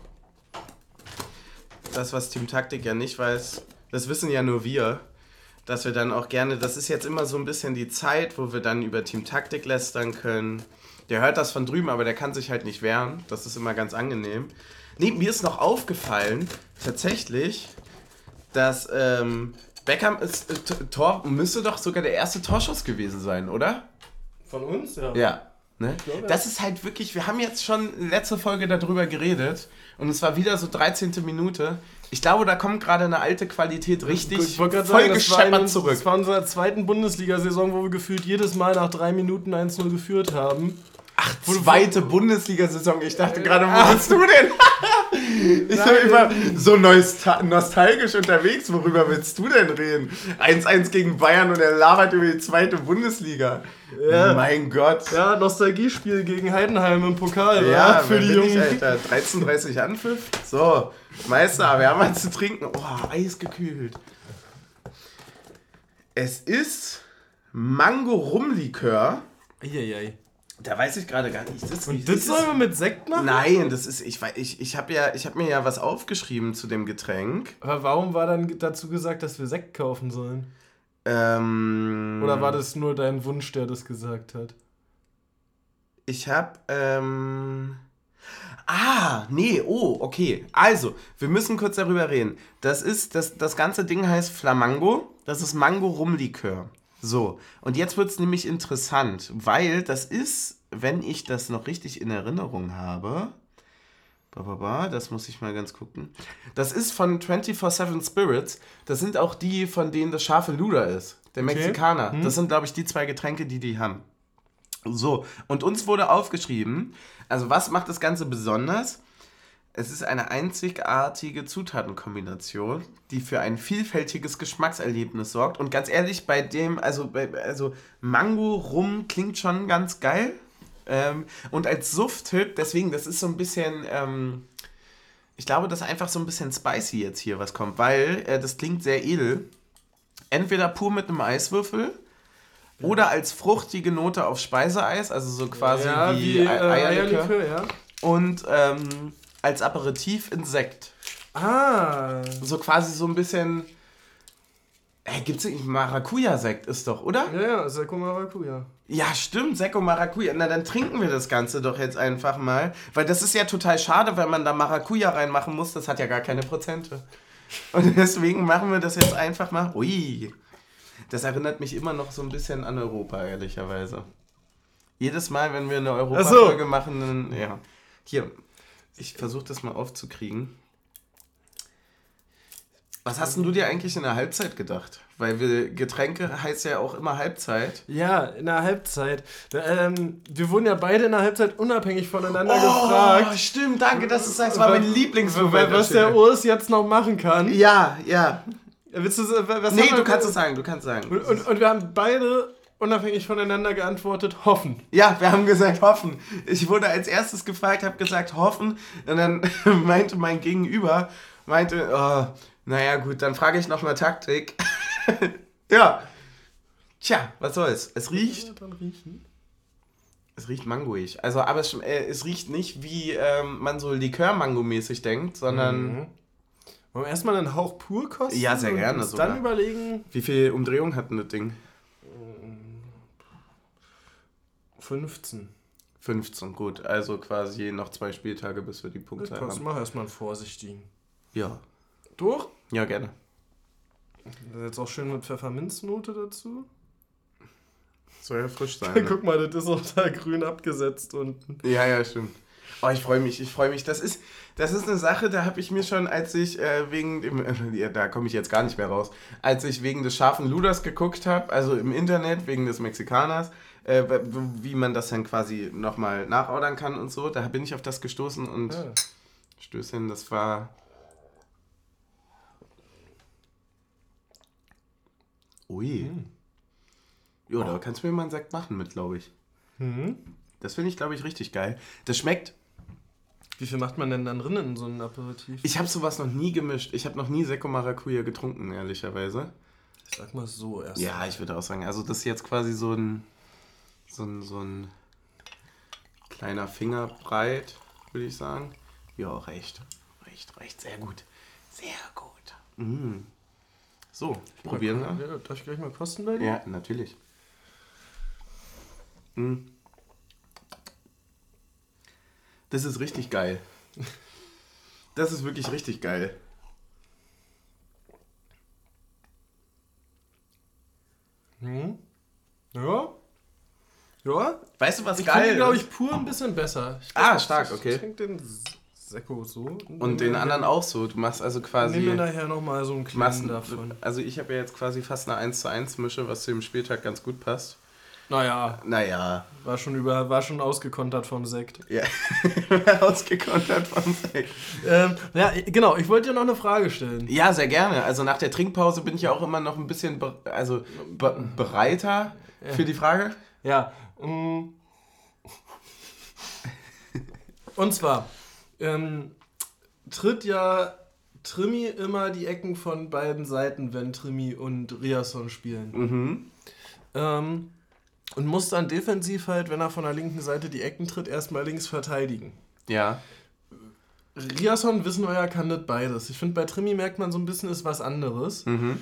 das, was Team Taktik ja nicht weiß, das wissen ja nur wir, dass wir dann auch gerne, das ist jetzt immer so ein bisschen die Zeit, wo wir dann über Team Taktik lästern können. Der hört das von drüben, aber der kann sich halt nicht wehren. Das ist immer ganz angenehm. Nee, mir ist noch aufgefallen, tatsächlich, dass ähm, Beckham ist, äh, Tor müsste doch sogar der erste Torschuss gewesen sein, oder?
Von uns, ja.
Ja. Ne? Das ist halt wirklich, wir haben jetzt schon letzte Folge darüber geredet und es war wieder so 13. Minute. Ich glaube, da kommt gerade eine alte Qualität richtig voll
sagen, gescheppert zurück. Das war unsere zweiten Bundesliga-Saison, wo wir gefühlt jedes Mal nach drei Minuten 1-0 geführt haben.
Ach, zweite Bundesliga-Saison. Ich dachte äh, gerade, wo bist du denn? ich bin immer so nostalgisch unterwegs. Worüber willst du denn reden? 1-1 gegen Bayern und er labert über die zweite Bundesliga. Ja. Mein Gott.
Ja, Nostalgiespiel gegen Heidenheim im Pokal. Ja,
für die Jungen. Ich, Alter. 13:30 Anpfiff. So, Meister, wir haben was zu trinken. Oh, eisgekühlt. Es ist Mango-Rumlikör.
Eieiei.
Da weiß ich gerade gar nicht.
Das, Und das sollen wir mit Sekt machen?
Nein, das ist, ich, ich, ich habe ja, hab mir ja was aufgeschrieben zu dem Getränk.
Aber warum war dann dazu gesagt, dass wir Sekt kaufen sollen?
Ähm,
Oder war das nur dein Wunsch, der das gesagt hat?
Ich habe, ähm, Ah, nee, oh, okay. Also, wir müssen kurz darüber reden. Das ist, das, das ganze Ding heißt Flamango. Das ist Mango-Rumlikör. So, und jetzt wird es nämlich interessant, weil das ist, wenn ich das noch richtig in Erinnerung habe, Das muss ich mal ganz gucken. Das ist von 24-7 Spirits. Das sind auch die, von denen das scharfe Luder ist. Der
Okay.
Mexikaner.
Hm.
Das sind, glaube ich, die zwei Getränke, die die haben. So, und uns wurde aufgeschrieben, also was macht das Ganze besonders? Es ist eine einzigartige Zutatenkombination, die für ein vielfältiges Geschmackserlebnis sorgt. Und ganz ehrlich, bei dem, also, bei, also Mango rum klingt schon ganz geil. Ähm, und als Suft-Tipp, deswegen, das ist so ein bisschen, ähm, ich glaube, das ist einfach so ein bisschen spicy jetzt hier, was kommt, weil äh, das klingt sehr edel. Entweder pur mit einem Eiswürfel oder als fruchtige Note auf Speiseeis, also so quasi
ja,
wie,
wie äh,
Ei- Eierlikör.
Eierlikör, ja.
Und ähm, als Aperitif Insekt.
Ah.
So quasi so ein bisschen. Ey, gibt's nicht Maracuja-Sekt ist doch, oder?
Ja, ja, Sekko Maracuja.
Ja, stimmt, Sekko Maracuja. Na, dann trinken wir das Ganze doch jetzt einfach mal. Weil das ist ja total schade, wenn man da Maracuja reinmachen muss. Das hat ja gar keine Prozente. Und deswegen machen wir das jetzt einfach mal. Ui. Das erinnert mich immer noch so ein bisschen an Europa, ehrlicherweise. Jedes Mal, wenn wir eine Europa-Folge machen, dann, ja. Hier, ich versuche das mal aufzukriegen. Was hast denn du dir eigentlich in der Halbzeit gedacht? Weil wir Getränke heißt ja auch immer Halbzeit.
Ja, in der Halbzeit. Da, ähm, wir wurden ja beide in der Halbzeit unabhängig voneinander gefragt.
Oh, stimmt, danke, dass du sagst, war mein Lieblingsmoment.
was der Urs jetzt noch machen kann.
Ja, ja.
Willst du, was
Nee, du kannst es sagen, du kannst sagen.
Und, und, und wir haben beide unabhängig voneinander geantwortet, hoffen.
Ja, wir haben gesagt hoffen. Ich wurde als erstes gefragt, habe gesagt hoffen. Und dann meinte mein Gegenüber, meinte, oh, naja gut, dann frage ich nochmal Taktik. ja. Tja, was soll's. Es riecht, es riecht mangoig. Also, aber es, äh, es riecht nicht, wie ähm, man so Likör-Mango-mäßig denkt, sondern
Mhm. Wollen wir erstmal einen Hauch pur kosten?
Ja, sehr
und
gerne sogar.
dann überlegen,
wie viel Umdrehung hat denn das Ding?
15.
15, gut. Also quasi noch zwei Spieltage, bis wir die Punktzahl
Kost,
haben.
mach erstmal einen vorsichtigen.
Ja.
Durch?
Ja, gerne.
Das ist jetzt auch schön mit Pfefferminznote dazu.
Soll ja frisch sein. Ne?
Guck mal, das ist auch da grün abgesetzt unten.
Ja, ja, stimmt. Oh, ich freue mich, ich freue mich. Das ist, das ist eine Sache, da habe ich mir schon, als ich äh, wegen dem, äh, da komme ich jetzt gar nicht mehr raus, als ich wegen des scharfen Luders geguckt habe, also im Internet, wegen des Mexikaners, äh, wie man das dann quasi nochmal nachordern kann und so, da bin ich auf das gestoßen und
Ja.
Stößchen, das war... Ui. Ja, da kannst du mir mal einen Sekt machen mit, glaube ich.
Mhm.
Das finde ich, glaube ich, richtig geil. Das schmeckt
Wie viel macht man denn dann drin in so einem Aperitif?
Ich habe sowas noch nie gemischt. Ich habe noch nie Sekko Maracuja getrunken, ehrlicherweise.
Ich sag mal so erst.
Ja, ich würde auch sagen, also das ist jetzt quasi so ein, so ein, so ein kleiner Fingerbreit, würde ich sagen. Ja, recht. Recht, recht. Sehr gut. Sehr gut. Mm. So, probieren wir.
Ja, darf ich gleich mal kosten bei dir?
Ja, natürlich. Mm. Das ist richtig geil. Das ist wirklich richtig geil.
Mhm. Ja. Ja.
Weißt du, was
Ich
geil
finde, glaube ich, pur ein bisschen besser. Ich
Ah,
glaub,
stark,
ich-
okay.
Ich trinke den Sekko so.
Und den anderen auch so. Du machst also quasi.
Nehmen wir nachher nochmal so einen kleinen davon.
also ich habe ja jetzt quasi fast eine 1 zu 1 Mische, was zu dem Spieltag ganz gut passt.
Naja,
Naja.
war schon, über, war schon ausgekontert vom Sekt.
Ja. Ausgekontert vom Sekt.
Ähm, ja, genau. Ich wollte dir noch eine Frage stellen.
Ja, sehr gerne. Also nach der Trinkpause bin ich ja auch immer noch ein bisschen be also be bereiter für die Frage.
Ja. Mm. Und zwar ähm, tritt ja Trimi immer die Ecken von beiden Seiten, wenn Trimi und Riasson spielen.
Mhm.
Ähm, und muss dann defensiv halt, wenn er von der linken Seite die Ecken tritt, erstmal links verteidigen.
Ja.
Riasson, wissen wir ja, kann das beides. Ich finde, bei Trimi merkt man so ein bisschen, ist was anderes.
Mhm.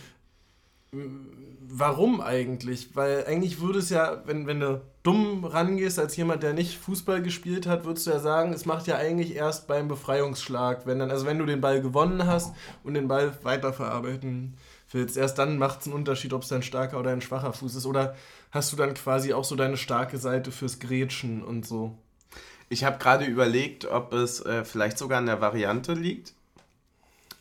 Warum eigentlich? Weil eigentlich würde es ja, wenn, wenn du dumm rangehst als jemand, der nicht Fußball gespielt hat, würdest du ja sagen, es macht ja eigentlich erst beim Befreiungsschlag, wenn dann, also wenn du den Ball gewonnen hast und den Ball weiterverarbeiten willst, erst dann macht es einen Unterschied, ob es ein starker oder ein schwacher Fuß ist. Oder hast du dann quasi auch so deine starke Seite fürs Grätschen und so?
Ich habe gerade überlegt, ob es äh, vielleicht sogar an der Variante liegt.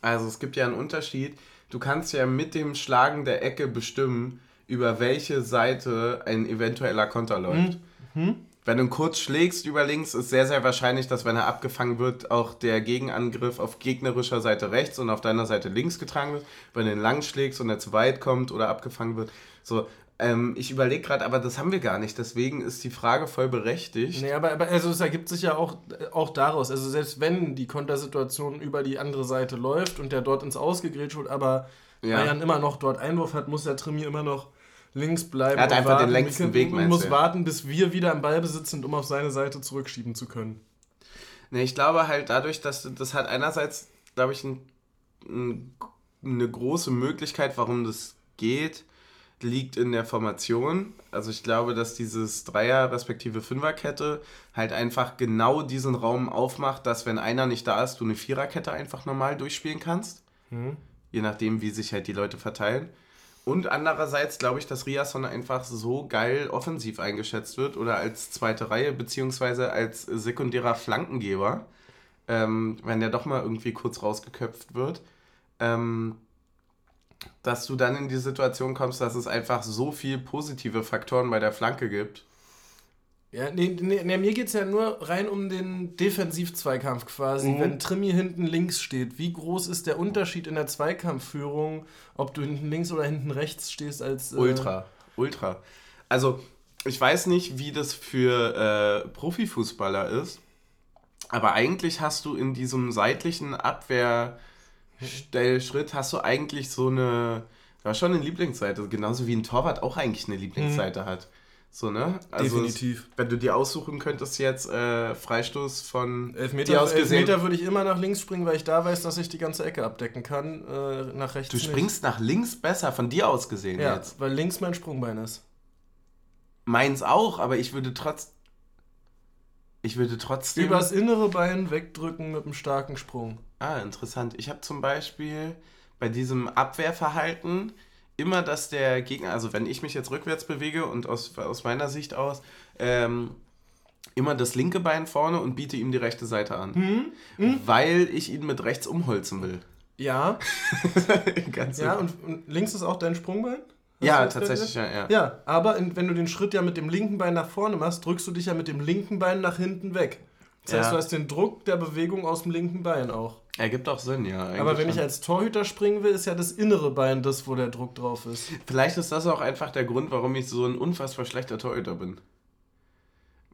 Also es gibt ja einen Unterschied. Du kannst ja mit dem Schlagen der Ecke bestimmen, über welche Seite ein eventueller Konter läuft. Mhm. Wenn du kurz schlägst über links, ist sehr, sehr wahrscheinlich, dass wenn er abgefangen wird, auch der Gegenangriff auf gegnerischer Seite rechts und auf deiner Seite links getragen wird. Wenn du ihn lang schlägst und er zu weit kommt oder abgefangen wird. So, ähm, ich überlege gerade, aber das haben wir gar nicht. Deswegen ist die Frage voll berechtigt.
Nee, aber, aber also es ergibt sich ja auch, auch daraus. Also selbst wenn die Kontersituation über die andere Seite läuft und der dort ins Ausgegrätscht wird, aber ja. Bayern immer noch dort Einwurf hat, muss der Trimi immer noch links bleiben. Er hat einfach warten. den längsten Weg, Und muss warten, bis wir wieder im Ballbesitz sind, um auf seine Seite zurückschieben zu können.
Nee, ich glaube halt dadurch, dass das hat einerseits, glaube ich, ein, ein, eine große Möglichkeit, warum das geht, liegt in der Formation. Also ich glaube, dass dieses Dreier- respektive Fünferkette halt einfach genau diesen Raum aufmacht, dass wenn einer nicht da ist, du eine Viererkette einfach normal durchspielen kannst. Mhm. Je nachdem, wie sich halt die Leute verteilen. Und andererseits glaube ich, dass Riasson einfach so geil offensiv eingeschätzt wird oder als zweite Reihe beziehungsweise als sekundärer Flankengeber, ähm, wenn der doch mal irgendwie kurz rausgeköpft wird, ähm, dass du dann in die Situation kommst, dass es einfach so viel positive Faktoren bei der Flanke gibt
ja, nee, nee, nee mir geht es ja nur rein um den Defensiv-Zweikampf quasi. Mhm. Wenn Trimi hinten links steht, wie groß ist der Unterschied in der Zweikampfführung, ob du hinten links oder hinten rechts stehst als.
Äh Ultra, ultra. Also, ich weiß nicht, wie das für äh, Profifußballer ist, aber eigentlich hast du in diesem seitlichen Abwehrstellschritt hast du eigentlich so eine. Ja, schon eine Lieblingsseite, genauso wie ein Torwart auch eigentlich eine Lieblingsseite mhm. hat. So, ne? Also Definitiv. Es, wenn du dir aussuchen könntest jetzt äh, Freistoß von
Elfmeter, aus. Elfmeter würde ich immer nach links springen, weil ich da weiß, dass ich die ganze Ecke abdecken kann. Äh, nach rechts
Du springst nicht. nach links besser, von dir aus gesehen
ja, jetzt. weil links mein Sprungbein ist.
Meins auch, aber ich würde trotz... Ich würde trotzdem...
Übers innere Bein wegdrücken mit einem starken Sprung.
Ah, interessant. Ich habe zum Beispiel bei diesem Abwehrverhalten immer, dass der Gegner, also wenn ich mich jetzt rückwärts bewege und aus, aus meiner Sicht aus, ähm, immer das linke Bein vorne und biete ihm die rechte Seite an. Mhm. Mhm. Weil ich ihn mit rechts umholzen will.
Ja. Ganz ja, und, und, links ist auch dein Sprungbein?
Ja, tatsächlich, ja, ja.
Ja, aber in, wenn du den Schritt ja mit dem linken Bein nach vorne machst, drückst du dich ja mit dem linken Bein nach hinten weg. Das heißt, ja. du hast den Druck der Bewegung aus dem linken Bein auch.
Ergibt auch Sinn, ja.
Aber wenn schon. ich als Torhüter springen will, ist ja das innere Bein das, wo der Druck drauf ist.
Vielleicht ist das auch einfach der Grund, warum ich so ein unfassbar schlechter Torhüter bin.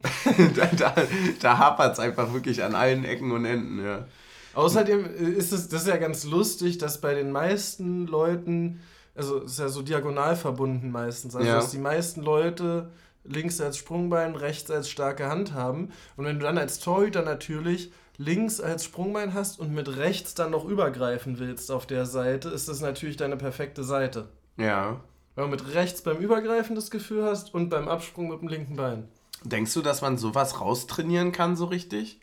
da da, da hapert es einfach wirklich an allen Ecken und Enden, ja.
Außerdem ist es, das ist ja ganz lustig, dass bei den meisten Leuten, also es ist ja so diagonal verbunden meistens, also ja. dass die meisten Leute links als Sprungbein, rechts als starke Hand haben. Und wenn du dann als Torhüter natürlich links als Sprungbein hast und mit rechts dann noch übergreifen willst auf der Seite, ist das natürlich deine perfekte Seite. Ja. Weil du mit rechts beim Übergreifen das Gefühl hast und beim Absprung mit dem linken Bein.
Denkst du, dass man sowas raustrainieren kann, so richtig?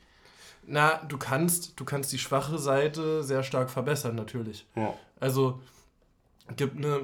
Na, du kannst, du kannst die schwache Seite sehr stark verbessern, natürlich. Ja. Also, gibt eine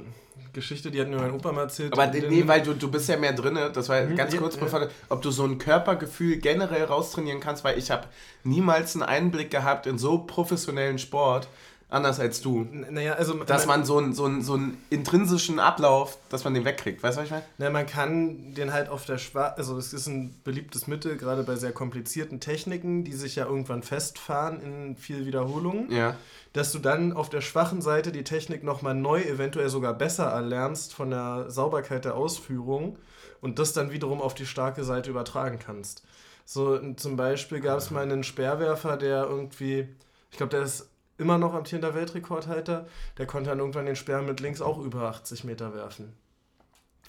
Geschichte, die hat mir mein Opa mal erzählt.
Aber nee, weil du, du bist ja mehr drin, das war mhm, ganz kurz ja, bevor, ob du so ein Körpergefühl generell raustrainieren kannst, weil ich habe niemals einen Einblick gehabt in so professionellen Sport, anders als du. Naja, also... Dass man so einen so einen, so einen intrinsischen Ablauf, dass man den wegkriegt, weißt du, was ich meine?
Naja, man kann den halt auf der Schwa... Also es ist ein beliebtes Mittel, gerade bei sehr komplizierten Techniken, die sich ja irgendwann festfahren in viel Wiederholungen. Ja dass du dann auf der schwachen Seite die Technik nochmal neu, eventuell sogar besser erlernst von der Sauberkeit der Ausführung und das dann wiederum auf die starke Seite übertragen kannst. So zum Beispiel gab es mal einen Speerwerfer, der irgendwie, ich glaube, der ist immer noch amtierender Weltrekordhalter, der konnte dann irgendwann den Speer mit links auch über 80 Meter werfen.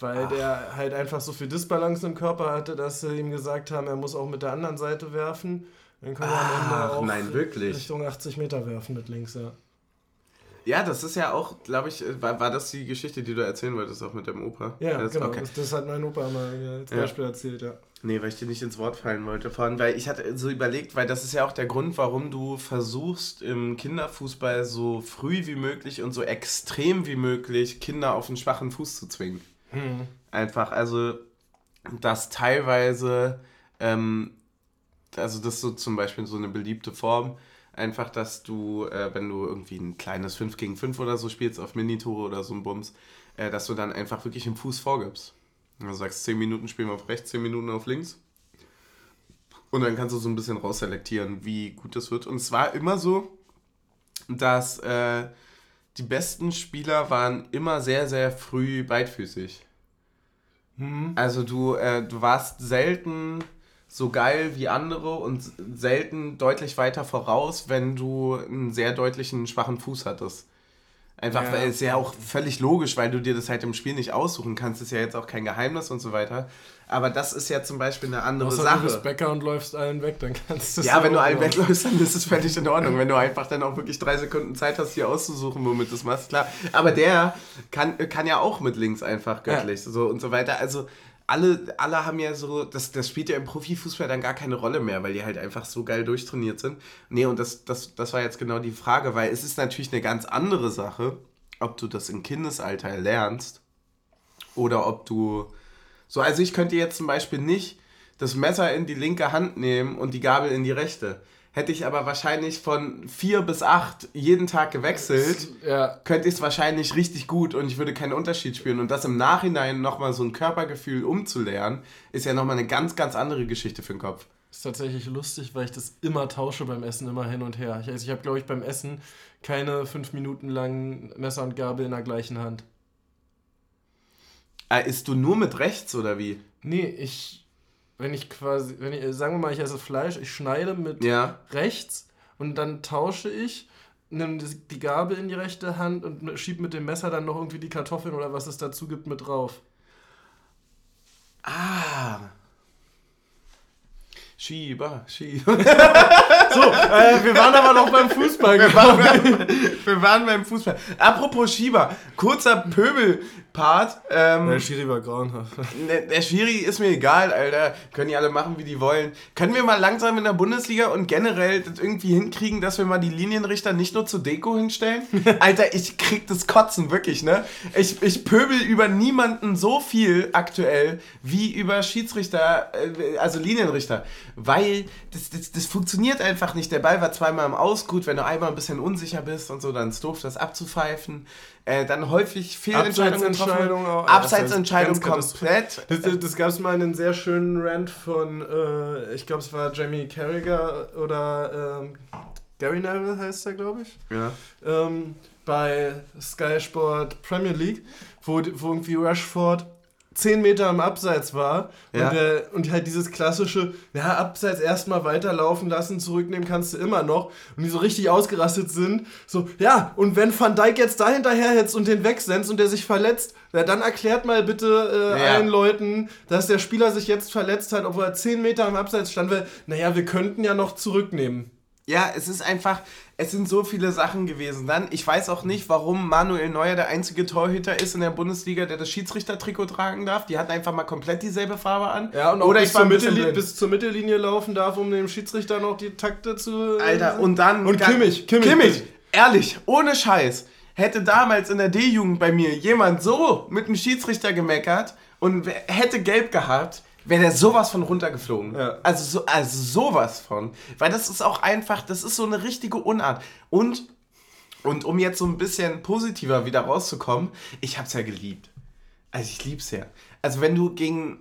Weil Ach. der halt einfach so viel Disbalance im Körper hatte, dass sie ihm gesagt haben, er muss auch mit der anderen Seite werfen. Dann wir ah, am Ende auch nein, wirklich? Richtung 80 Meter werfen mit links, ja.
Ja, das ist ja auch, glaube ich, war, war das die Geschichte, die du erzählen wolltest, auch mit dem Opa?
Ja,
das,
genau. Okay. Das, das, hat mein Opa mal als Beispiel ja. erzählt, ja.
Nee, weil ich dir nicht ins Wort fallen wollte vorhin, weil ich hatte so überlegt, weil das ist ja auch der Grund, warum du versuchst, im Kinderfußball so früh wie möglich und so extrem wie möglich Kinder auf einen schwachen Fuß zu zwingen. Hm. Einfach, also, dass teilweise ähm, also das ist so zum Beispiel so eine beliebte Form. Einfach, dass du, äh, wenn du irgendwie ein kleines 5 gegen 5 oder so spielst, auf Minitore oder so ein Bums, äh, dass du dann einfach wirklich im Fuß vorgibst. Du sagst, 10 Minuten spielen wir auf rechts, 10 Minuten auf links. Und dann kannst du so ein bisschen rausselektieren, wie gut das wird. Und es war immer so, dass äh, die besten Spieler waren immer sehr, sehr früh beidfüßig. Mhm. Also du, äh, du warst selten so geil wie andere und selten deutlich weiter voraus, wenn du einen sehr deutlichen schwachen Fuß hattest. Einfach, ja. weil es ja auch völlig logisch, weil du dir das halt im Spiel nicht aussuchen kannst, ist ja jetzt auch kein Geheimnis und so weiter. Aber das ist ja zum Beispiel eine andere Außer Sache. Du bist
Bäcker und läufst allen weg, dann kannst du
es Ja, wenn du allen wegläufst, dann ist es völlig in Ordnung. wenn du einfach dann auch wirklich drei Sekunden Zeit hast, dir auszusuchen, womit du es machst, klar. Aber der kann, kann ja auch mit links einfach göttlich ja. so und so weiter. Also alle, alle haben ja so, das, das spielt ja im Profifußball dann gar keine Rolle mehr, weil die halt einfach so geil durchtrainiert sind. Nee, und das, das, das war jetzt genau die Frage, weil es ist natürlich eine ganz andere Sache, ob du das im Kindesalter lernst oder ob du so, also ich könnte jetzt zum Beispiel nicht das Messer in die linke Hand nehmen und die Gabel in die rechte. Hätte ich aber wahrscheinlich von vier bis acht jeden Tag gewechselt, ja. könnte ich es wahrscheinlich richtig gut und ich würde keinen Unterschied spüren. Und das im Nachhinein nochmal so ein Körpergefühl umzulernen, ist ja nochmal eine ganz, ganz andere Geschichte für den Kopf.
Ist tatsächlich lustig, weil ich das immer tausche beim Essen, immer hin und her. Ich, also ich habe, glaube ich, beim Essen keine fünf Minuten lang Messer und Gabel in der gleichen Hand.
Ah, isst du nur mit rechts oder wie?
Nee, ich wenn ich quasi, wenn ich, sagen wir mal, ich esse Fleisch, ich schneide mit ja. rechts und dann tausche ich, nehme die Gabel in die rechte Hand und schiebe mit dem Messer dann noch irgendwie die Kartoffeln oder was es dazu gibt mit drauf.
Ah. Schieber,
Schieber. so, äh, wir waren aber noch beim Fußball.
Wir waren beim, wir waren beim Fußball. Apropos Schieber, kurzer Pöbel. Part. Ähm,
der Schiri war grauenhaft.
Der, der Schiri ist mir egal, Alter. Können die alle machen, wie die wollen. Können wir mal langsam in der Bundesliga und generell das irgendwie hinkriegen, dass wir mal die Linienrichter nicht nur zur Deko hinstellen? Alter, ich krieg das Kotzen, wirklich, ne? Ich, ich pöbel über niemanden so viel aktuell wie über Schiedsrichter, äh, also Linienrichter. Weil das, das, das funktioniert einfach nicht. Der Ball war zweimal im Aus, gut, wenn du einmal ein bisschen unsicher bist und so, dann ist doof, das abzupfeifen. Äh, dann häufig Fehlentscheidungen getroffen.
Abseitsentscheidung komplett. Das, das, das gab es mal einen sehr schönen Rant von, äh, ich glaube, es war Jamie Carragher oder ähm, Gary Neville heißt er, glaube ich. Ja. Ähm, bei Sky Sport Premier League, wo, wo irgendwie Rashford 10 Meter am Abseits war ja. und, der, und halt dieses klassische, ja, Abseits erstmal weiterlaufen lassen, zurücknehmen kannst du immer noch und die so richtig ausgerastet sind, so, ja, und wenn Van Dijk jetzt da hinterher hetzt und den wegsenzt und der sich verletzt, ja, dann erklärt mal bitte äh, ja. allen Leuten, dass der Spieler sich jetzt verletzt hat, obwohl er 10 Meter am Abseits stand, weil, naja, wir könnten ja noch zurücknehmen.
Ja, es ist einfach, es sind so viele Sachen gewesen. Dann, ich weiß auch nicht, warum Manuel Neuer der einzige Torhüter ist in der Bundesliga, der das Schiedsrichtertrikot tragen darf. Die hatten einfach mal komplett dieselbe Farbe an.
Ja, und auch Oder bis, zur Mittellinie, bis zur Mittellinie laufen darf, um dem Schiedsrichter noch die Takte zu.
Alter, und dann.
Und Kimmich,
Kimmich. Kimmich, ehrlich, ohne Scheiß. Hätte damals in der D-Jugend bei mir jemand so mit dem Schiedsrichter gemeckert und hätte gelb gehabt, wäre der sowas von runtergeflogen. Ja. Also, so, also sowas von. Weil das ist auch einfach, das ist so eine richtige Unart. Und, und um jetzt so ein bisschen positiver wieder rauszukommen, ich hab's ja geliebt. Also ich lieb's ja. Also wenn du gegen,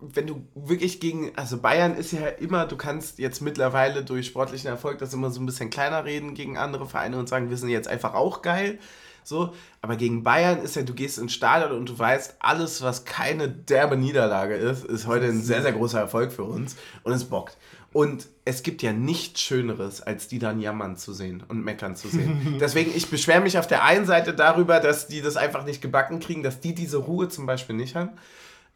wenn du wirklich gegen, also Bayern ist ja immer, du kannst jetzt mittlerweile durch sportlichen Erfolg das immer so ein bisschen kleiner reden gegen andere Vereine und sagen, wir sind jetzt einfach auch geil. So, aber gegen Bayern ist ja, du gehst ins Stadion und du weißt, alles, was keine derbe Niederlage ist, ist heute ein sehr, sehr großer Erfolg für uns und es bockt. Und es gibt ja nichts Schöneres, als die dann jammern zu sehen und meckern zu sehen. Deswegen, ich beschwere mich auf der einen Seite darüber, dass die das einfach nicht gebacken kriegen, dass die diese Ruhe zum Beispiel nicht haben.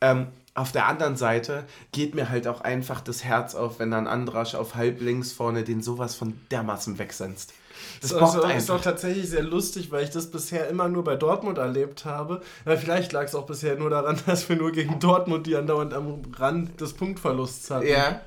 Ähm, auf der anderen Seite geht mir halt auch einfach das Herz auf, wenn dann Andrasch auf halblinks vorne den sowas von dermaßen wegsenzt.
Das ist, also, ist auch tatsächlich sehr lustig, weil ich das bisher immer nur bei Dortmund erlebt habe. Ja, vielleicht lag es auch bisher nur daran, dass wir nur gegen Dortmund die andauernd am Rand des Punktverlusts hatten.
Ja.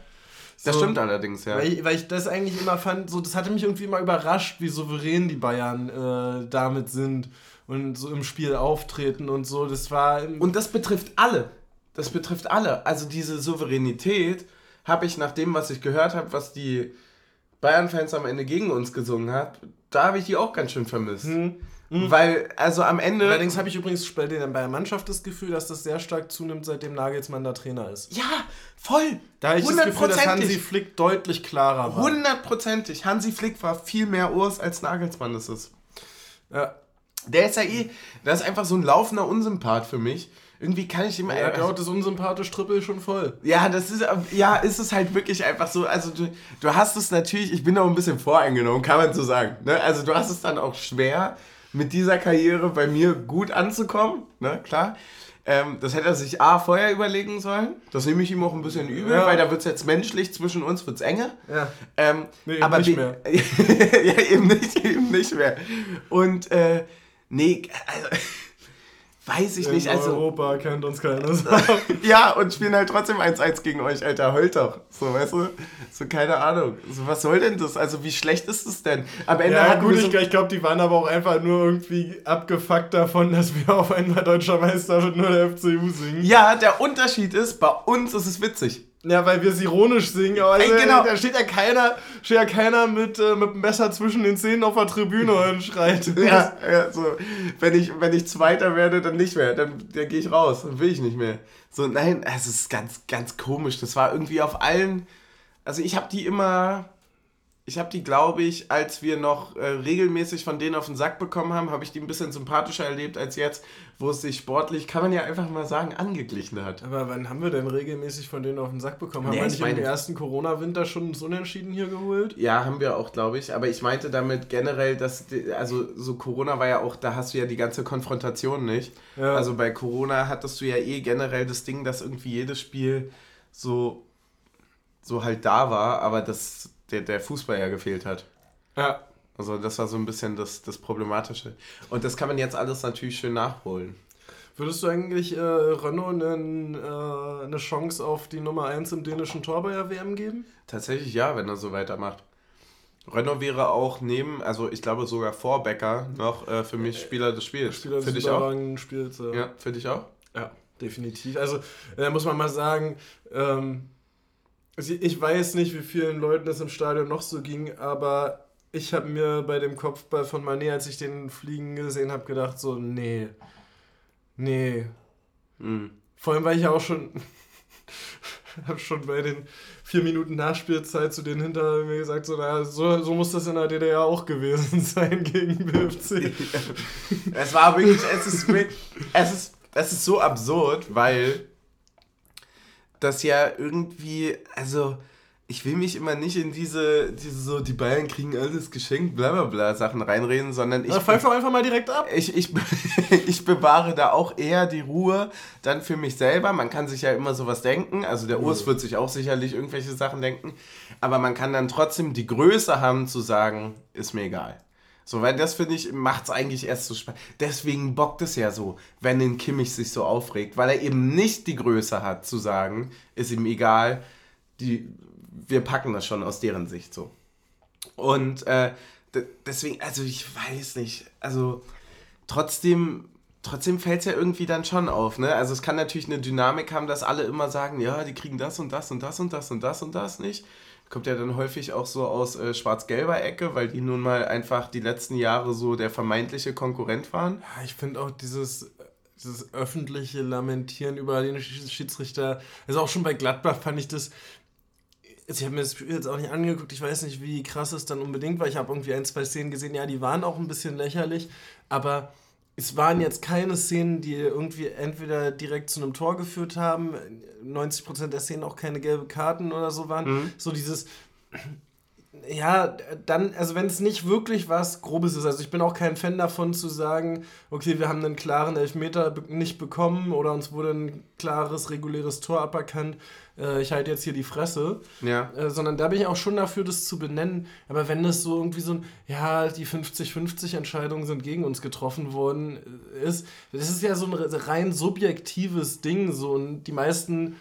Das so, stimmt allerdings, ja.
Weil ich, weil ich das eigentlich immer fand, so, das hatte mich irgendwie immer überrascht, wie souverän die Bayern äh, damit sind und so im Spiel auftreten und so. Das war.
Und das betrifft alle. Das betrifft alle. Also diese Souveränität habe ich nach dem, was ich gehört habe, was die Bayern-Fans am Ende gegen uns gesungen hat, da habe ich die auch ganz schön vermisst. Hm. Mhm. Weil, also am Ende.
Allerdings habe ich übrigens bei der Mannschaft das Gefühl, dass das sehr stark zunimmt, seitdem Nagelsmann der Trainer ist.
Ja, voll! Da habe ich das Gefühl, dass
Hansi Flick deutlich klarer
war. Hundertprozentig. Hansi Flick war viel mehr Urs, als Nagelsmann das ist. Ja. Der ist ja eh, das ist einfach so ein laufender Unsympath für mich. Irgendwie kann ich immer.
Ja, er haut das unsympathische Trippel schon voll.
Ja, das ist, ja, ist es halt wirklich einfach so. Also, du, du hast es natürlich, ich bin auch ein bisschen voreingenommen, kann man so sagen. Ne? Also, du hast es dann auch schwer, mit dieser Karriere bei mir gut anzukommen, ne, klar. Ähm, das hätte er sich A vorher überlegen sollen. Das nehme ich ihm auch ein bisschen übel, ja. weil da wird es jetzt menschlich, zwischen uns wird es enger. Ja. Ähm, nee, eben aber nicht mehr. ja, eben nicht, eben nicht mehr. Und äh, nee, also Weiß ich
In
nicht. Also,
Europa kennt uns keiner.
ja, und spielen halt trotzdem 1-1 gegen euch, Alter. Heult doch. So, weißt du? So, keine Ahnung. So, was soll denn das? Also, wie schlecht ist das denn?
Am Ende ja, gut, ich, so ich glaube, die waren aber auch einfach nur irgendwie abgefuckt davon, dass wir auf einmal deutscher Meister mit nur der FCU singen.
Ja, der Unterschied ist, bei uns ist es witzig.
Ja, weil wir es ironisch singen, aber also, Ey, genau. da steht ja keiner, steht ja keiner mit, äh, mit dem Messer zwischen den Zähnen auf der Tribüne und schreit.
ja, ja, so. Wenn ich, wenn ich Zweiter werde, dann nicht mehr. Dann, dann gehe ich raus. Dann will ich nicht mehr. So, nein, es ist ganz, ganz komisch. Das war irgendwie auf allen. Also ich habe die immer ich habe die, glaube ich, als wir noch äh, regelmäßig von denen auf den Sack bekommen haben, habe ich die ein bisschen sympathischer erlebt als jetzt, wo es sich sportlich, kann man ja einfach mal sagen, angeglichen hat.
Aber wann haben wir denn regelmäßig von denen auf den Sack bekommen? Haben nee, wir nicht meine, im ersten Corona-Winter schon so Unentschieden hier geholt?
Ja, haben wir auch, glaube ich. Aber ich meinte damit generell, dass, die, also so Corona war ja auch, da hast du ja die ganze Konfrontation nicht. Ja. Also bei Corona hattest du ja eh generell das Ding, dass irgendwie jedes Spiel so, so halt da war, aber das der, der Fußball ja gefehlt hat. Ja. Also das war so ein bisschen das, das Problematische. Und das kann man jetzt alles natürlich schön nachholen.
Würdest du eigentlich äh, Renault einen, äh, eine Chance auf die Nummer 1 im dänischen Tor bei der WM geben?
Tatsächlich ja, wenn er so weitermacht. Renault wäre auch neben, also ich glaube sogar vor Becker noch äh, für mich Spieler des Spiels. Spieler des für dich auch? Spiels, ja. ja, für dich auch?
Ja, definitiv. Also da muss man mal sagen, ähm, also ich weiß nicht, wie vielen Leuten das im Stadion noch so ging, aber ich habe mir bei dem Kopfball von Mané, als ich den fliegen gesehen habe, gedacht so, nee, nee. Mhm. Vor allem, weil ich ja auch schon, habe schon bei den vier Minuten Nachspielzeit zu denen hinter mir gesagt, so, naja, so, so muss das in der DDR auch gewesen sein gegen BFC.
es war wirklich, es ist, es ist, es ist so absurd, weil das ja irgendwie, also ich will mich immer nicht in diese, diese so, die Bayern kriegen alles geschenkt, bla bla bla Sachen reinreden, sondern ich.
Pfeif doch einfach mal direkt ab.
Ich, ich, ich bewahre da auch eher die Ruhe dann für mich selber. Man kann sich ja immer sowas denken. Also der Urs wird sich auch sicherlich irgendwelche Sachen denken. Aber man kann dann trotzdem die Größe haben zu sagen, ist mir egal. So, weil das finde ich, macht es eigentlich erst so spannend. Deswegen bockt es ja so, wenn den Kimmich sich so aufregt, weil er eben nicht die Größe hat zu sagen, ist ihm egal, die, wir packen das schon aus deren Sicht so. Und äh, deswegen, also ich weiß nicht, also trotzdem, trotzdem fällt es ja irgendwie dann schon auf, ne? Also es kann natürlich eine Dynamik haben, dass alle immer sagen, ja, die kriegen das und das und das und das und das und das nicht kommt ja dann häufig auch so aus äh, schwarz-gelber Ecke, weil die nun mal einfach die letzten Jahre so der vermeintliche Konkurrent waren.
Ja, ich finde auch dieses, dieses öffentliche Lamentieren über den Schiedsrichter, also auch schon bei Gladbach fand ich das, also ich habe mir das Spiel jetzt auch nicht angeguckt, ich weiß nicht, wie krass es dann unbedingt war. Ich habe irgendwie ein, zwei Szenen gesehen, ja, die waren auch ein bisschen lächerlich, aber es waren jetzt keine Szenen, die irgendwie entweder direkt zu einem Tor geführt haben, 90% der Szenen auch keine gelbe Karten oder so waren. Mhm. So dieses, ja, dann, also wenn es nicht wirklich was Grobes ist, also ich bin auch kein Fan davon zu sagen, okay, wir haben einen klaren Elfmeter nicht bekommen oder uns wurde ein klares, reguläres Tor aberkannt, äh, ich halte jetzt hier die Fresse. Ja. Äh, sondern da bin ich auch schon dafür, das zu benennen. Aber wenn das so irgendwie so ein, ja, die 50-50 Entscheidungen sind gegen uns getroffen worden äh, ist, das ist ja so ein rein subjektives Ding, so und die meisten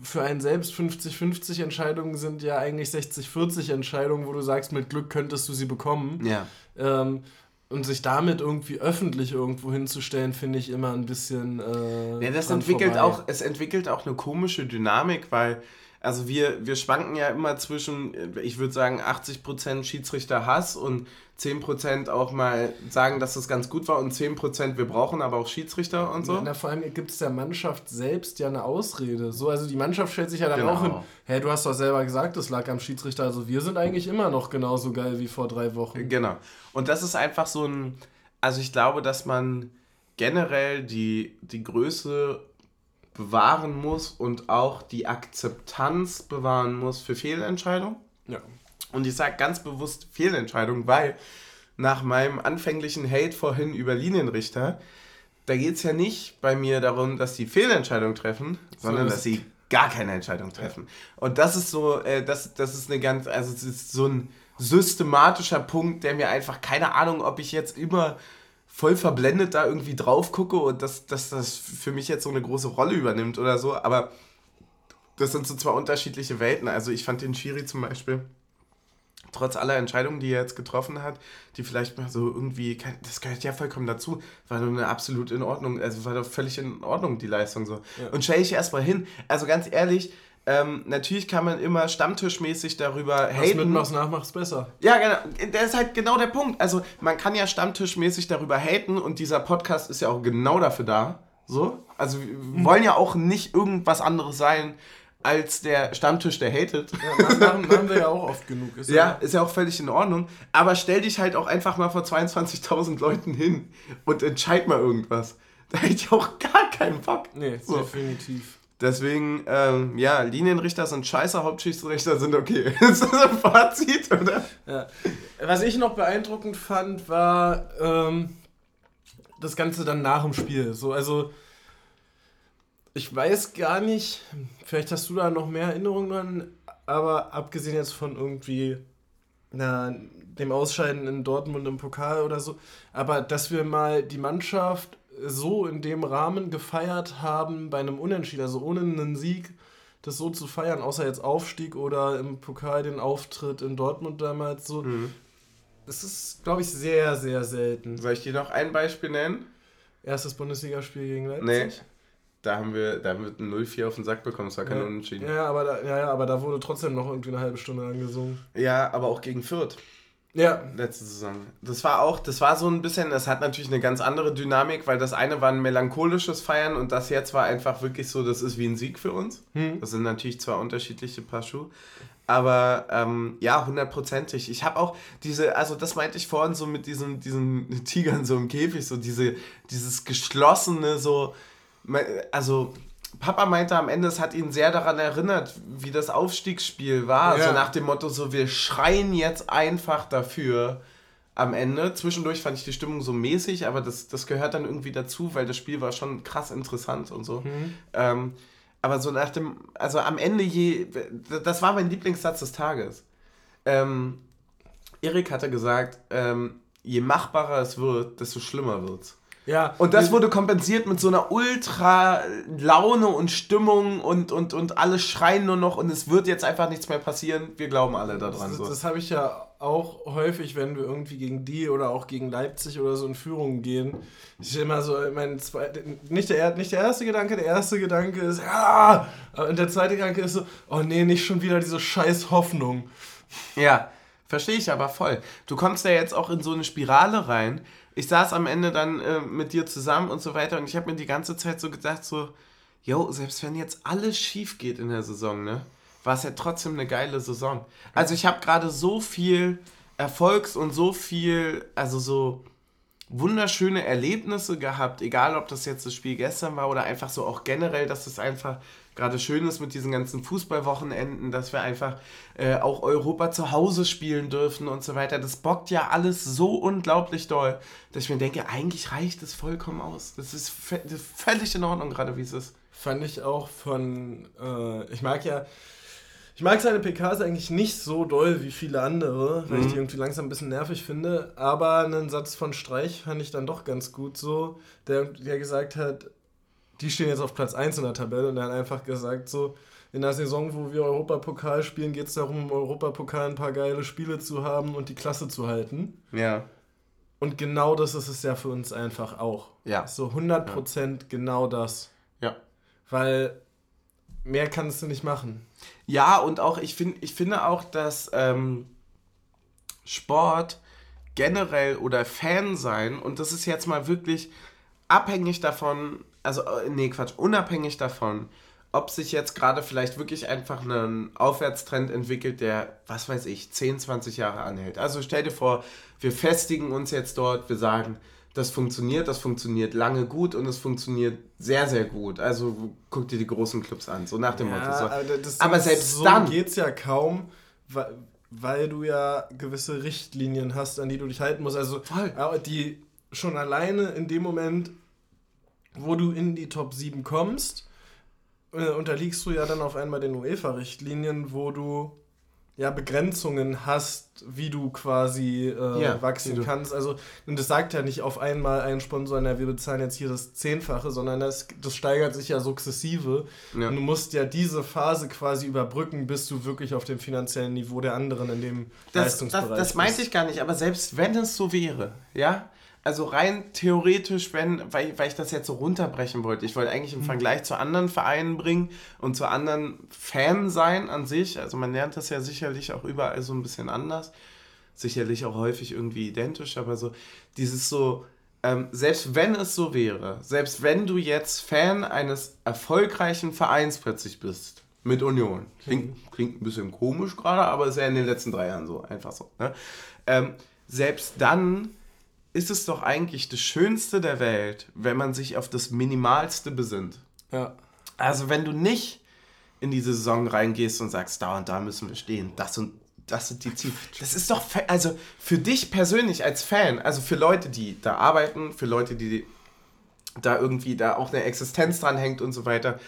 für einen selbst 50-50 Entscheidungen sind ja eigentlich 60-40 Entscheidungen, wo du sagst, mit Glück könntest du sie bekommen. Ja. Ähm, und sich damit irgendwie öffentlich irgendwo hinzustellen, finde ich immer ein bisschen. Äh,
ja, das entwickelt vorbei. auch, es entwickelt auch eine komische Dynamik, weil, Also wir, wir schwanken ja immer zwischen, ich würde sagen, 80% Schiedsrichter-Hass und 10% auch mal sagen, dass das ganz gut war und 10% wir brauchen aber auch Schiedsrichter und so.
Na, vor allem gibt es der Mannschaft selbst ja eine Ausrede. So, also die Mannschaft stellt sich ja dann genau. auch hin, hey, du hast doch selber gesagt, es lag am Schiedsrichter, also wir sind eigentlich immer noch genauso geil wie vor drei Wochen.
Genau. Und das ist einfach so ein, also ich glaube, dass man generell die, die Größe bewahren muss und auch die Akzeptanz bewahren muss für Fehlentscheidungen. Ja. Und ich sage ganz bewusst Fehlentscheidungen, weil nach meinem anfänglichen Hate vorhin über Linienrichter, da geht es ja nicht bei mir darum, dass die Fehlentscheidungen treffen, so sondern dass sie gar keine Entscheidung treffen. Ja. Und das ist so, äh, das, das ist eine ganz, also es ist so ein systematischer Punkt, der mir einfach keine Ahnung, ob ich jetzt immer voll verblendet da irgendwie drauf gucke und dass, dass das für mich jetzt so eine große Rolle übernimmt oder so, aber das sind so zwei unterschiedliche Welten. Also ich fand den Schiri zum Beispiel, trotz aller Entscheidungen, die er jetzt getroffen hat, die vielleicht mal so irgendwie, das gehört ja vollkommen dazu, war nur eine absolut in Ordnung, also war doch völlig in Ordnung die Leistung so. Ja. Und stelle ich erstmal hin, also ganz ehrlich, ähm, natürlich kann man immer stammtischmäßig darüber
Was haten. mitmachst, nachmachst besser.
Ja, genau. Das ist halt genau der Punkt. Also man kann ja stammtischmäßig darüber haten und dieser Podcast ist ja auch genau dafür da. So. Also wir mhm. wollen ja auch nicht irgendwas anderes sein als der Stammtisch, der hatet.
Ja, machen, machen wir ja auch oft genug.
Ist ja, ja, ist ja auch völlig in Ordnung. Aber stell dich halt auch einfach mal vor 22.000 Leuten hin und entscheid mal irgendwas. Da hätte ich auch gar keinen Bock.
Nee, so. definitiv.
Deswegen, ähm, ja, Linienrichter sind scheiße, Hauptschiedsrichter sind okay. das ist ein Fazit, oder?
Ja. Was ich noch beeindruckend fand, war ähm, das Ganze dann nach dem Spiel. So, also, ich weiß gar nicht, vielleicht hast du da noch mehr Erinnerungen dran, aber abgesehen jetzt von irgendwie na, dem Ausscheiden in Dortmund im Pokal oder so, aber dass wir mal die Mannschaft so in dem Rahmen gefeiert haben bei einem Unentschieden, also ohne einen Sieg, das so zu feiern, außer jetzt Aufstieg oder im Pokal den Auftritt in Dortmund damals so. Mhm. Das ist, glaube ich, sehr, sehr selten.
Soll ich dir noch ein Beispiel nennen?
Erstes Bundesligaspiel gegen Leipzig? Nee.
Da haben wir, da haben wir 0-4 auf den Sack bekommen, es war kein
ja,
Unentschieden.
Ja, aber da, ja, ja, aber da wurde trotzdem noch irgendwie eine halbe Stunde angesungen.
Ja, aber auch gegen Fürth. Ja. Letzte Saison. Das war auch, das war so ein bisschen, das hat natürlich eine ganz andere Dynamik, weil das eine war ein melancholisches Feiern und das jetzt war einfach wirklich so, das ist wie ein Sieg für uns. Hm. Das sind natürlich zwei unterschiedliche Paar Schuhe. Aber ähm, ja, hundertprozentig. Ich habe auch diese, also das meinte ich vorhin so mit diesen, diesen Tigern so im Käfig, so diese, dieses geschlossene, so, also Papa meinte am Ende, es hat ihn sehr daran erinnert, wie das Aufstiegsspiel war. Ja. So nach dem Motto, so wir schreien jetzt einfach dafür am Ende. Zwischendurch fand ich die Stimmung so mäßig, aber das, das gehört dann irgendwie dazu, weil das Spiel war schon krass interessant und so. Mhm. Ähm, aber so nach dem, also am Ende je, das war mein Lieblingssatz des Tages. Ähm, Erik hatte gesagt, ähm, je machbarer es wird, desto schlimmer wird's. Ja. Und das wurde kompensiert mit so einer ultra Laune und Stimmung und, und, und alle schreien nur noch und es wird jetzt einfach nichts mehr passieren. Wir glauben alle daran.
Das, so. das habe ich ja auch häufig, wenn wir irgendwie gegen die oder auch gegen Leipzig oder so in Führung gehen. Ich immer so, mein zweiter, nicht der, nicht der erste Gedanke, der erste Gedanke ist, ja, und der zweite Gedanke ist so, oh nee, nicht schon wieder diese scheiß Hoffnung.
Ja, verstehe ich aber voll. Du kommst ja jetzt auch in so eine Spirale rein, ich saß am Ende dann äh, mit dir zusammen und so weiter und ich habe mir die ganze Zeit so gedacht, so, yo, selbst wenn jetzt alles schief geht in der Saison, ne, war es ja trotzdem eine geile Saison. Also ich habe gerade so viel Erfolgs- und so viel, also so wunderschöne Erlebnisse gehabt, egal ob das jetzt das Spiel gestern war oder einfach so auch generell, dass es einfach gerade schön ist mit diesen ganzen Fußballwochenenden, dass wir einfach äh, auch Europa zu Hause spielen dürfen und so weiter. Das bockt ja alles so unglaublich doll, dass ich mir denke, eigentlich reicht es vollkommen aus. Das ist völlig in Ordnung, gerade wie es ist.
Fand ich auch von, äh, ich mag ja, ich mag seine PKs eigentlich nicht so doll wie viele andere, weil mhm. ich die irgendwie langsam ein bisschen nervig finde. Aber einen Satz von Streich fand ich dann doch ganz gut so, der, der gesagt hat, die stehen jetzt auf Platz 1 in der Tabelle und er hat einfach gesagt, so, in der Saison, wo wir Europapokal spielen, geht es darum, im Europapokal ein paar geile Spiele zu haben und die Klasse zu halten. Ja. Und genau das ist es ja für uns einfach auch. Ja. So 100% ja. genau das. Ja. Weil mehr kannst du nicht machen.
Ja, und auch, ich, find, ich finde auch, dass ähm, Sport generell oder Fan sein, und das ist jetzt mal wirklich abhängig davon, also, äh, nee, Quatsch, unabhängig davon, ob sich jetzt gerade vielleicht wirklich einfach ein Aufwärtstrend entwickelt, der, was weiß ich, 10, 20 Jahre anhält. Also stell dir vor, wir festigen uns jetzt dort, wir sagen, das funktioniert, das funktioniert lange gut und es funktioniert sehr, sehr gut. Also guck dir die großen Clubs an, so nach dem ja, Motto. So.
Aber selbst so dann geht es ja kaum, weil, weil du ja gewisse Richtlinien hast, an die du dich halten musst. Also Voll. die schon alleine in dem Moment, wo du in die Top 7 kommst, äh, unterliegst du ja dann auf einmal den UEFA-Richtlinien, wo du ja Begrenzungen hast, wie du quasi äh, ja, wachsen kannst. Also, und das sagt ja nicht auf einmal ein Sponsor, na, wir bezahlen jetzt hier das Zehnfache, sondern das, das steigert sich ja sukzessive. Ja. Und du musst ja diese Phase quasi überbrücken, bis du wirklich auf dem finanziellen Niveau der anderen in dem
das, Leistungsbereich Das, das meinte ich gar nicht, aber selbst wenn es so wäre, ja, also rein theoretisch, wenn, weil, weil ich das jetzt so runterbrechen wollte, ich wollte eigentlich im mhm. Vergleich zu anderen Vereinen bringen und zu anderen Fan sein an sich. Also man lernt das ja sicherlich auch überall so ein bisschen anders. Sicherlich auch häufig irgendwie identisch, aber so dieses so, ähm, selbst wenn es so wäre, selbst wenn du jetzt Fan eines erfolgreichen Vereins plötzlich bist, mit Union, klingt, mhm. klingt ein bisschen komisch gerade, aber ist ja in den letzten drei Jahren so, einfach so. Ne? Ähm, selbst dann ist es doch eigentlich das Schönste der Welt, wenn man sich auf das Minimalste besinnt. Ja. Also wenn du nicht in die Saison reingehst und sagst, da und da müssen wir stehen, das und das sind die Ziele. Das ist doch, also für dich persönlich als Fan, also für Leute, die da arbeiten, für Leute, die da irgendwie da auch eine Existenz dran hängt und so weiter,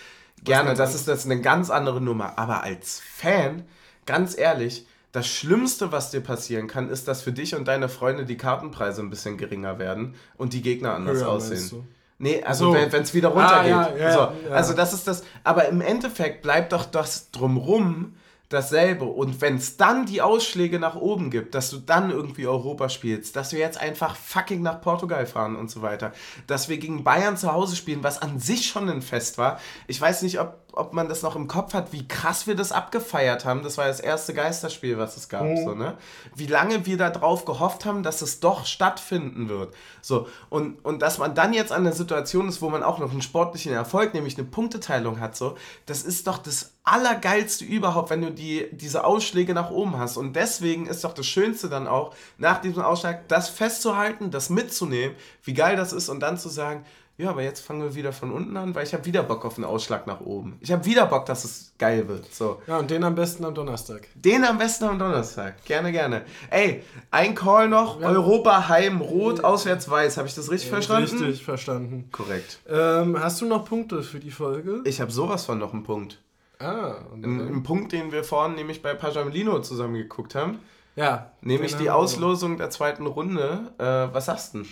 gerne, das ist das eine ganz andere Nummer. Aber als Fan, ganz ehrlich, das Schlimmste, was dir passieren kann, ist, dass für dich und deine Freunde die Kartenpreise ein bisschen geringer werden und die Gegner anders Höher, aussehen. Nee, also so. wenn es wieder runtergeht. Ah, ja, ja, so. ja. Also das ist das. Aber im Endeffekt bleibt doch das drumrum dasselbe. Und wenn es dann die Ausschläge nach oben gibt, dass du dann irgendwie Europa spielst, dass wir jetzt einfach fucking nach Portugal fahren und so weiter, dass wir gegen Bayern zu Hause spielen, was an sich schon ein Fest war. Ich weiß nicht, ob ob man das noch im Kopf hat, wie krass wir das abgefeiert haben. Das war das erste Geisterspiel, was es gab. Mhm. So, ne? Wie lange wir darauf gehofft haben, dass es doch stattfinden wird. So, und, und dass man dann jetzt an der Situation ist, wo man auch noch einen sportlichen Erfolg, nämlich eine Punkteteilung hat, so, das ist doch das Allergeilste überhaupt, wenn du die, diese Ausschläge nach oben hast. Und deswegen ist doch das Schönste dann auch, nach diesem Ausschlag, das festzuhalten, das mitzunehmen, wie geil das ist und dann zu sagen, ja, aber jetzt fangen wir wieder von unten an, weil ich habe wieder Bock auf einen Ausschlag nach oben. Ich habe wieder Bock, dass es geil wird. So.
Ja, und den am besten am Donnerstag.
Den am besten am Donnerstag. Gerne, gerne. Ey, ein Call noch. Ja. Europa Heim Rot, auswärts Weiß. Habe ich das richtig ja, verstanden?
Richtig verstanden.
Korrekt.
Ähm, hast du noch Punkte für die Folge?
Ich habe sowas von noch einen Punkt. Ah. Ein, ein Punkt, den wir vorhin nämlich bei Pajamelino zusammen geguckt haben. Ja. Nämlich die Auslosung der zweiten Runde. Äh, was sagst du?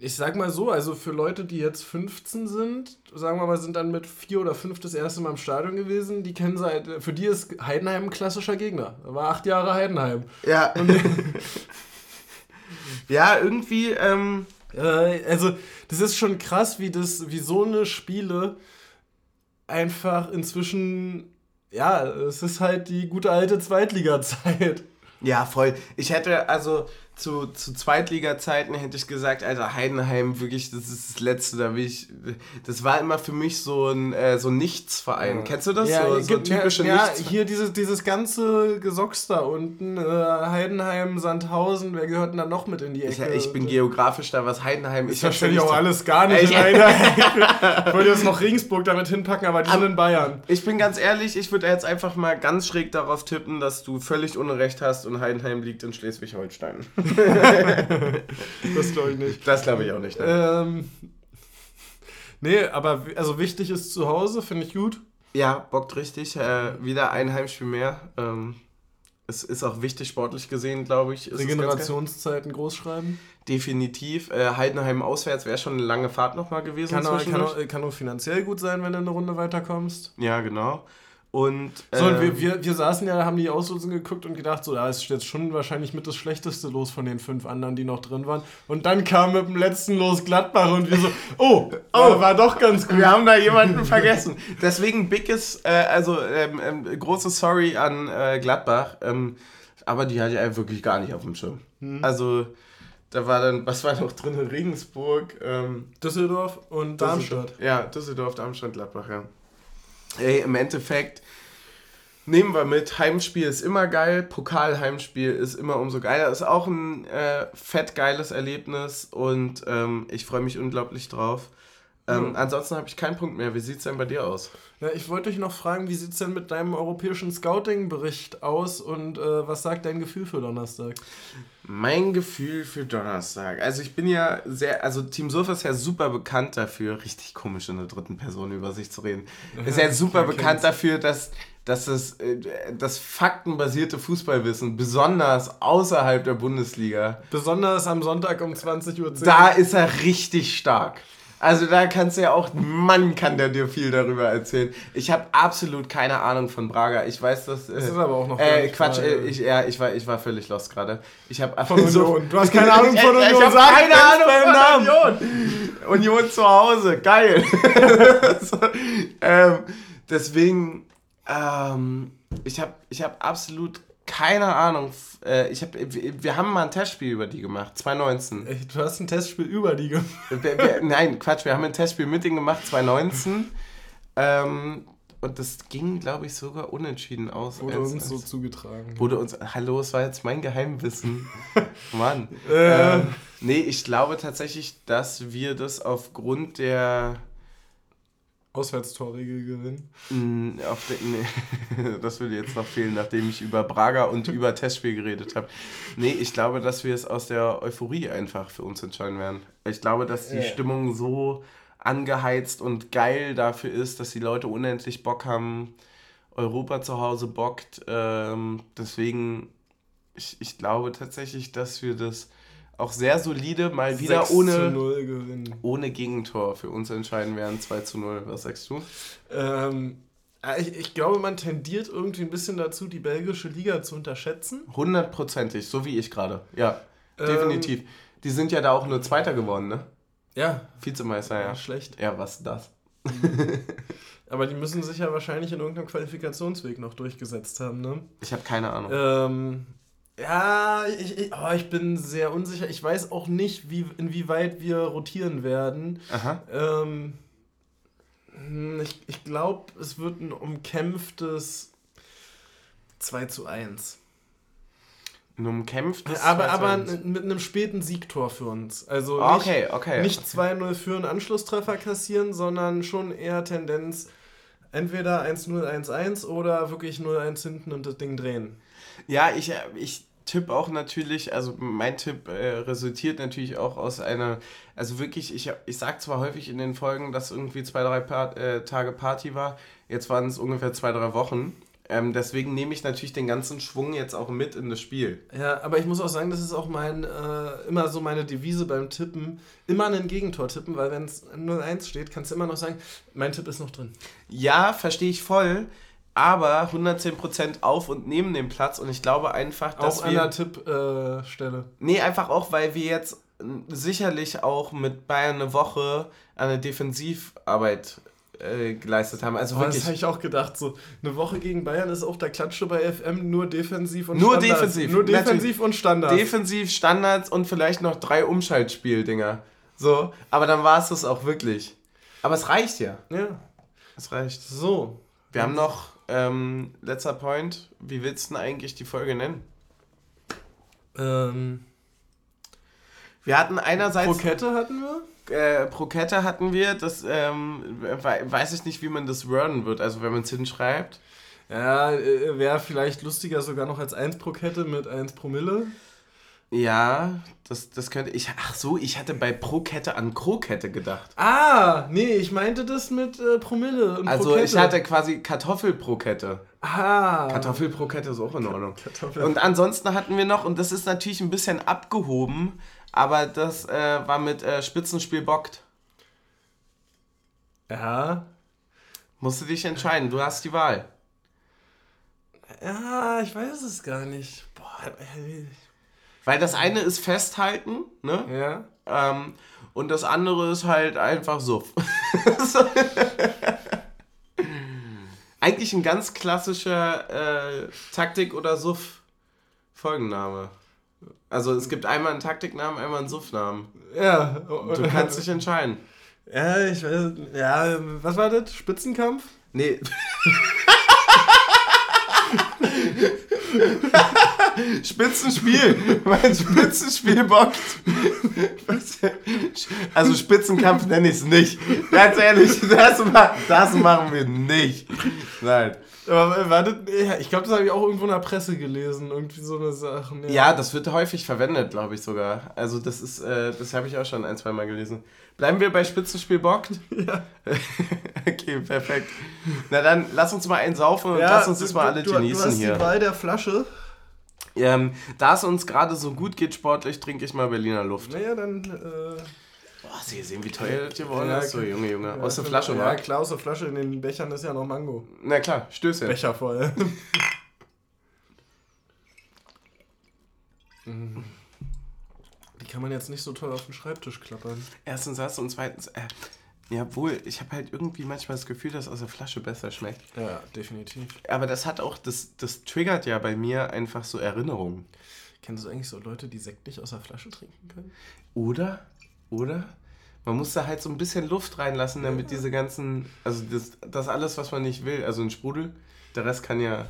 Ich sag mal so, also für Leute, die jetzt 15 sind, sagen wir mal, sind dann mit vier oder fünf das erste Mal im Stadion gewesen, die kennen seit, für die ist Heidenheim ein klassischer Gegner. Er war acht Jahre Heidenheim.
Ja. ja, irgendwie, ähm
also, das ist schon krass, wie das, wie so eine Spiele einfach inzwischen, ja, es ist halt die gute alte Zweitliga-Zeit.
Ja, voll. Ich hätte, also, zu, zu Zweitliga-Zeiten hätte ich gesagt, Alter, Heidenheim, wirklich, das ist das Letzte, da will ich. Das war immer für mich so ein, äh, so ein Nichtsverein. Ja. Kennst du das? Ja, so, so
typische ja, Nichts. hier dieses, dieses ganze Gesocks da unten, äh, Heidenheim, Sandhausen, wer gehört denn da noch mit in die
Ecke? Ich, ich bin geografisch da, was Heidenheim
ist. Ich verstehe auch alles gar nicht. ich wollte jetzt noch Regensburg damit hinpacken, aber die sind in Bayern.
Ich bin ganz ehrlich, ich würde jetzt einfach mal ganz schräg darauf tippen, dass du völlig Unrecht hast und Heidenheim liegt in Schleswig-Holstein.
das glaube ich nicht.
Das glaube ich auch nicht.
Ne? Ähm, nee, aber also wichtig ist zu Hause, finde ich gut.
Ja, bockt richtig. Äh, wieder ein Heimspiel mehr. Ähm, es ist auch wichtig, sportlich gesehen, glaube ich.
Regenerationszeiten großschreiben?
Definitiv. Äh, Heidenheim auswärts wäre schon eine lange Fahrt nochmal gewesen.
Kann auch, kann, auch, kann auch finanziell gut sein, wenn du eine Runde weiterkommst.
Ja, genau. Und,
so, und
ähm,
wir, wir, wir saßen ja, haben die Auslosung geguckt und gedacht, so, da ist jetzt schon wahrscheinlich mit das Schlechteste los von den fünf anderen, die noch drin waren. Und dann kam mit dem letzten los Gladbach und wir so, oh, oh, war doch ganz gut.
Wir haben da jemanden vergessen. Deswegen biges, äh, also ähm, ähm, große Sorry an äh, Gladbach. Ähm, aber die hatte ich wirklich gar nicht auf dem Schirm. Also da war dann, was war noch drin? Regensburg, ähm,
Düsseldorf und Darmstadt.
Ja, Düsseldorf, Darmstadt, Gladbach, ja. Ey, im Endeffekt nehmen wir mit. Heimspiel ist immer geil, Pokalheimspiel ist immer umso geiler. Ist auch ein äh, fett geiles Erlebnis und ähm, ich freue mich unglaublich drauf. Ähm,
Ja.
Ansonsten habe ich keinen Punkt mehr. Wie sieht es denn bei dir aus?
Ja, ich wollte euch noch fragen, wie sieht es denn mit deinem europäischen Scouting-Bericht aus und äh, was sagt dein Gefühl für Donnerstag?
Mein Gefühl für Donnerstag. Also ich bin ja sehr, also Team Sofa ist ja super bekannt dafür, richtig komisch in der dritten Person über sich zu reden. Ist ja super bekannt dafür, dass, dass das, äh, das faktenbasierte Fußballwissen, besonders außerhalb der Bundesliga,
Besonders am Sonntag um 20.10 Uhr.
da ist er richtig stark. Also da kannst du ja auch, Mann kann der dir viel darüber erzählen. Ich habe absolut keine Ahnung von Braga. Ich weiß, dass...
Das ist aber auch noch
Äh, Quatsch, äh, ich, ja, ich war, ich war völlig lost gerade. Ich habe
Von Union. Du hast keine Ahnung von Union.
Ich, habe keine Ahnung von
Namen.
Union. Union zu Hause, geil. so, ähm, deswegen, ähm, ich habe ich hab absolut keine Ahnung. Äh, ich hab, wir, haben mal ein Testspiel über die gemacht, 2019.
Ey, Du hast ein Testspiel über die gemacht.
Wir, wir, nein, Quatsch, wir haben ein Testspiel mit denen gemacht, 2019. Ähm, und das ging, glaube ich, sogar unentschieden aus.
Wurde
als-
uns so zugetragen.
Wurde uns. Hallo, es war jetzt mein Geheimwissen. Mann.
Äh.
Ähm, nee, ich glaube tatsächlich, dass wir das aufgrund der.
Auswärtstorregel gewinnen.
mh, Auf der nee, das würde jetzt noch fehlen, nachdem ich über Braga und über Testspiel geredet habe. Nee, ich glaube, dass wir es aus der Euphorie einfach für uns entscheiden werden. Ich glaube, dass die
Ja.
Stimmung so angeheizt und geil dafür ist, dass die Leute unendlich Bock haben, Europa zu Hause bockt. Ähm, deswegen, ich, ich glaube tatsächlich, dass wir das auch sehr solide mal wieder
6 zu
ohne,
0 gewinnen.
ohne Gegentor für uns entscheiden werden. 2 zu 0. Was sagst du?
Ähm, äh, ich, ich glaube, man tendiert irgendwie ein bisschen dazu, die belgische Liga zu unterschätzen.
Hundertprozentig, so wie ich gerade. Ja,
Ähm,
definitiv. Die sind ja da auch nur Zweiter geworden, ne?
Ja,
Vizemeister, ja.
ja. schlecht.
Ja, was ist das?
Aber die müssen sich ja wahrscheinlich in irgendeinem Qualifikationsweg noch durchgesetzt haben, ne?
Ich habe keine Ahnung.
Ähm, ja, ich, ich, oh, ich bin sehr unsicher. Ich weiß auch nicht, wie, inwieweit wir rotieren werden.
Aha.
Ähm, hm, ich ich glaube, es wird ein umkämpftes 2 zu 1.
Ein umkämpftes.
Aber,
2 zu
aber
1.
mit einem späten Siegtor für uns. Also
Okay, okay.
nicht, nicht 2-0 für einen Anschlusstreffer kassieren, sondern schon eher Tendenz entweder 1-0, 1-1 oder wirklich 0-1 hinten und das Ding drehen.
Ja, ich, äh, ich tippe auch natürlich, also mein Tipp äh, resultiert natürlich auch aus einer, also wirklich, ich, ich sag zwar häufig in den Folgen, dass irgendwie zwei, drei Part, äh, Tage Party war, jetzt waren es ungefähr zwei, drei Wochen. Ähm, deswegen nehme ich natürlich den ganzen Schwung jetzt auch mit in das Spiel.
Ja, aber ich muss auch sagen, das ist auch mein, äh, immer so meine Devise beim Tippen. Immer ein Gegentor tippen, weil wenn es 0-1 steht, kannst du immer noch sagen, mein Tipp ist noch drin.
Ja, verstehe ich voll, aber 110% auf und neben dem Platz und ich glaube einfach, dass
Auch an
wir...
der Tippstelle. Äh.
Nee, einfach auch, weil wir jetzt äh, sicherlich auch mit Bayern eine Woche eine Defensivarbeit äh, geleistet haben. Also
Aber das
wirklich
habe ich auch gedacht. So eine Woche gegen Bayern ist auch der Klatsche bei FM nur defensiv und
Nur
Standards.
defensiv,
Nur defensiv
natürlich.
und Standards.
defensiv, Standards und vielleicht noch drei Umschaltspieldinger. So, aber dann war es das auch wirklich. Aber es reicht ja.
ja.
Es reicht.
So.
Wir haben noch, ähm, letzter Point, wie willst du denn eigentlich die Folge nennen?
Ähm,
Wir hatten einerseits...
Krokette hatten wir.
äh, Prokette hatten wir, das ähm, we- weiß ich nicht, wie man das worden wird, also wenn man es hinschreibt.
Ja, äh, wäre vielleicht lustiger sogar noch als 1 Prokette mit 1 Promille.
Ja, das, das könnte ich. Ach so, ich hatte bei Prokette an Krokette gedacht.
Ah, nee, ich meinte das mit äh, Promille und
Also ich hatte quasi Kartoffelprokette.
Ah.
Kartoffelprokette ist auch in Ordnung.
Kartoffel.
Und ansonsten hatten wir noch, und das ist natürlich ein bisschen abgehoben, aber das äh, war mit äh, Spitzenspiel bockt.
ja.
Musst du dich entscheiden, du hast die Wahl.
Ja, ich weiß es gar nicht. Boah, ey.
Weil das eine ist festhalten, ne?
Ja.
Ähm, und das andere ist halt einfach Suff. Eigentlich ein ganz klassischer äh, Taktik- oder Suff-Folgenname. Also es gibt einmal einen Taktiknamen, einmal einen Suffnamen.
Ja.
Du kannst dich entscheiden.
Ja, ich weiß. Ja, was war das? Spitzenkampf?
Nee. Spitzenspiel. Mein Spitzenspiel bockt. Also Spitzenkampf nenne ich es nicht. Ganz ehrlich, das, das machen wir nicht. Nein.
Aber war das, ja, ich glaube, das habe ich auch irgendwo in der Presse gelesen. Irgendwie so eine Sache. Ja,
Ja, das wird häufig verwendet, glaube ich sogar. Also das ist, äh, das habe ich auch schon ein, zwei Mal gelesen. Bleiben wir bei Spitzenspiel bockt?
Ja.
okay, perfekt. Na dann, lass uns mal einen saufen und lass uns das mal alle
du,
genießen
du hast
hier.
die Wahl der Flasche.
Ähm, da es uns gerade so gut geht sportlich, trinke ich mal Berliner Luft.
Naja, dann. Äh,
Boah, Sie sehen, wie teuer das geworden
Ja,
ist. So, Junge, Junge. Aus der
ja,
Flasche,
Ja,
wa?
klar, aus der Flasche. In den Bechern ist ja noch Mango.
Na klar, Stößchen.
Becher voll. Die kann man jetzt nicht so toll auf den Schreibtisch klappern.
Erstens das und zweitens, äh, jawohl, ich habe halt irgendwie manchmal das Gefühl, dass aus der Flasche besser schmeckt.
Ja, definitiv.
Aber das hat auch, das, das triggert ja bei mir einfach so Erinnerungen.
Kennst du eigentlich so Leute, die Sekt nicht aus der Flasche trinken können?
Oder? Oder? Man muss da halt so ein bisschen Luft reinlassen, damit diese ganzen, also das, das alles, was man nicht will, also ein Sprudel, der Rest kann ja.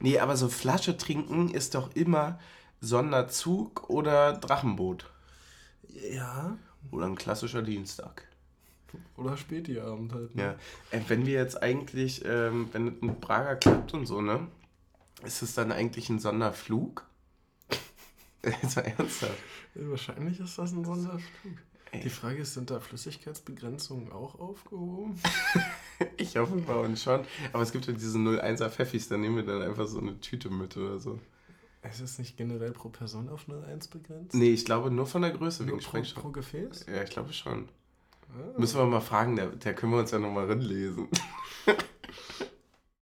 Nee, aber so Flasche trinken ist doch immer Sonderzug oder Drachenboot.
Ja.
Oder ein klassischer Dienstag.
Oder Spätiabend halt. ne?
Ja. Äh, wenn wir jetzt eigentlich, ähm, wenn es mit Prager klappt und so, ne? Ist es dann eigentlich ein Sonderflug? Jetzt mal ernsthaft.
Wahrscheinlich ist das ein Sonderflug.
Ey.
Die Frage ist, sind da Flüssigkeitsbegrenzungen auch aufgehoben?
Ich hoffe bei uns schon. Aber es gibt ja diese 01er Pfeffis, da nehmen wir dann einfach so eine Tüte mit oder so.
Ist es nicht generell pro Person auf 0,1 begrenzt?
Nee, ich glaube nur von der Größe
Nur
wegen
pro,
Sprengstoff.
pro Gefäß?
Ja, ich glaube schon. Müssen wir mal fragen, der, der können wir uns ja nochmal rinlesen.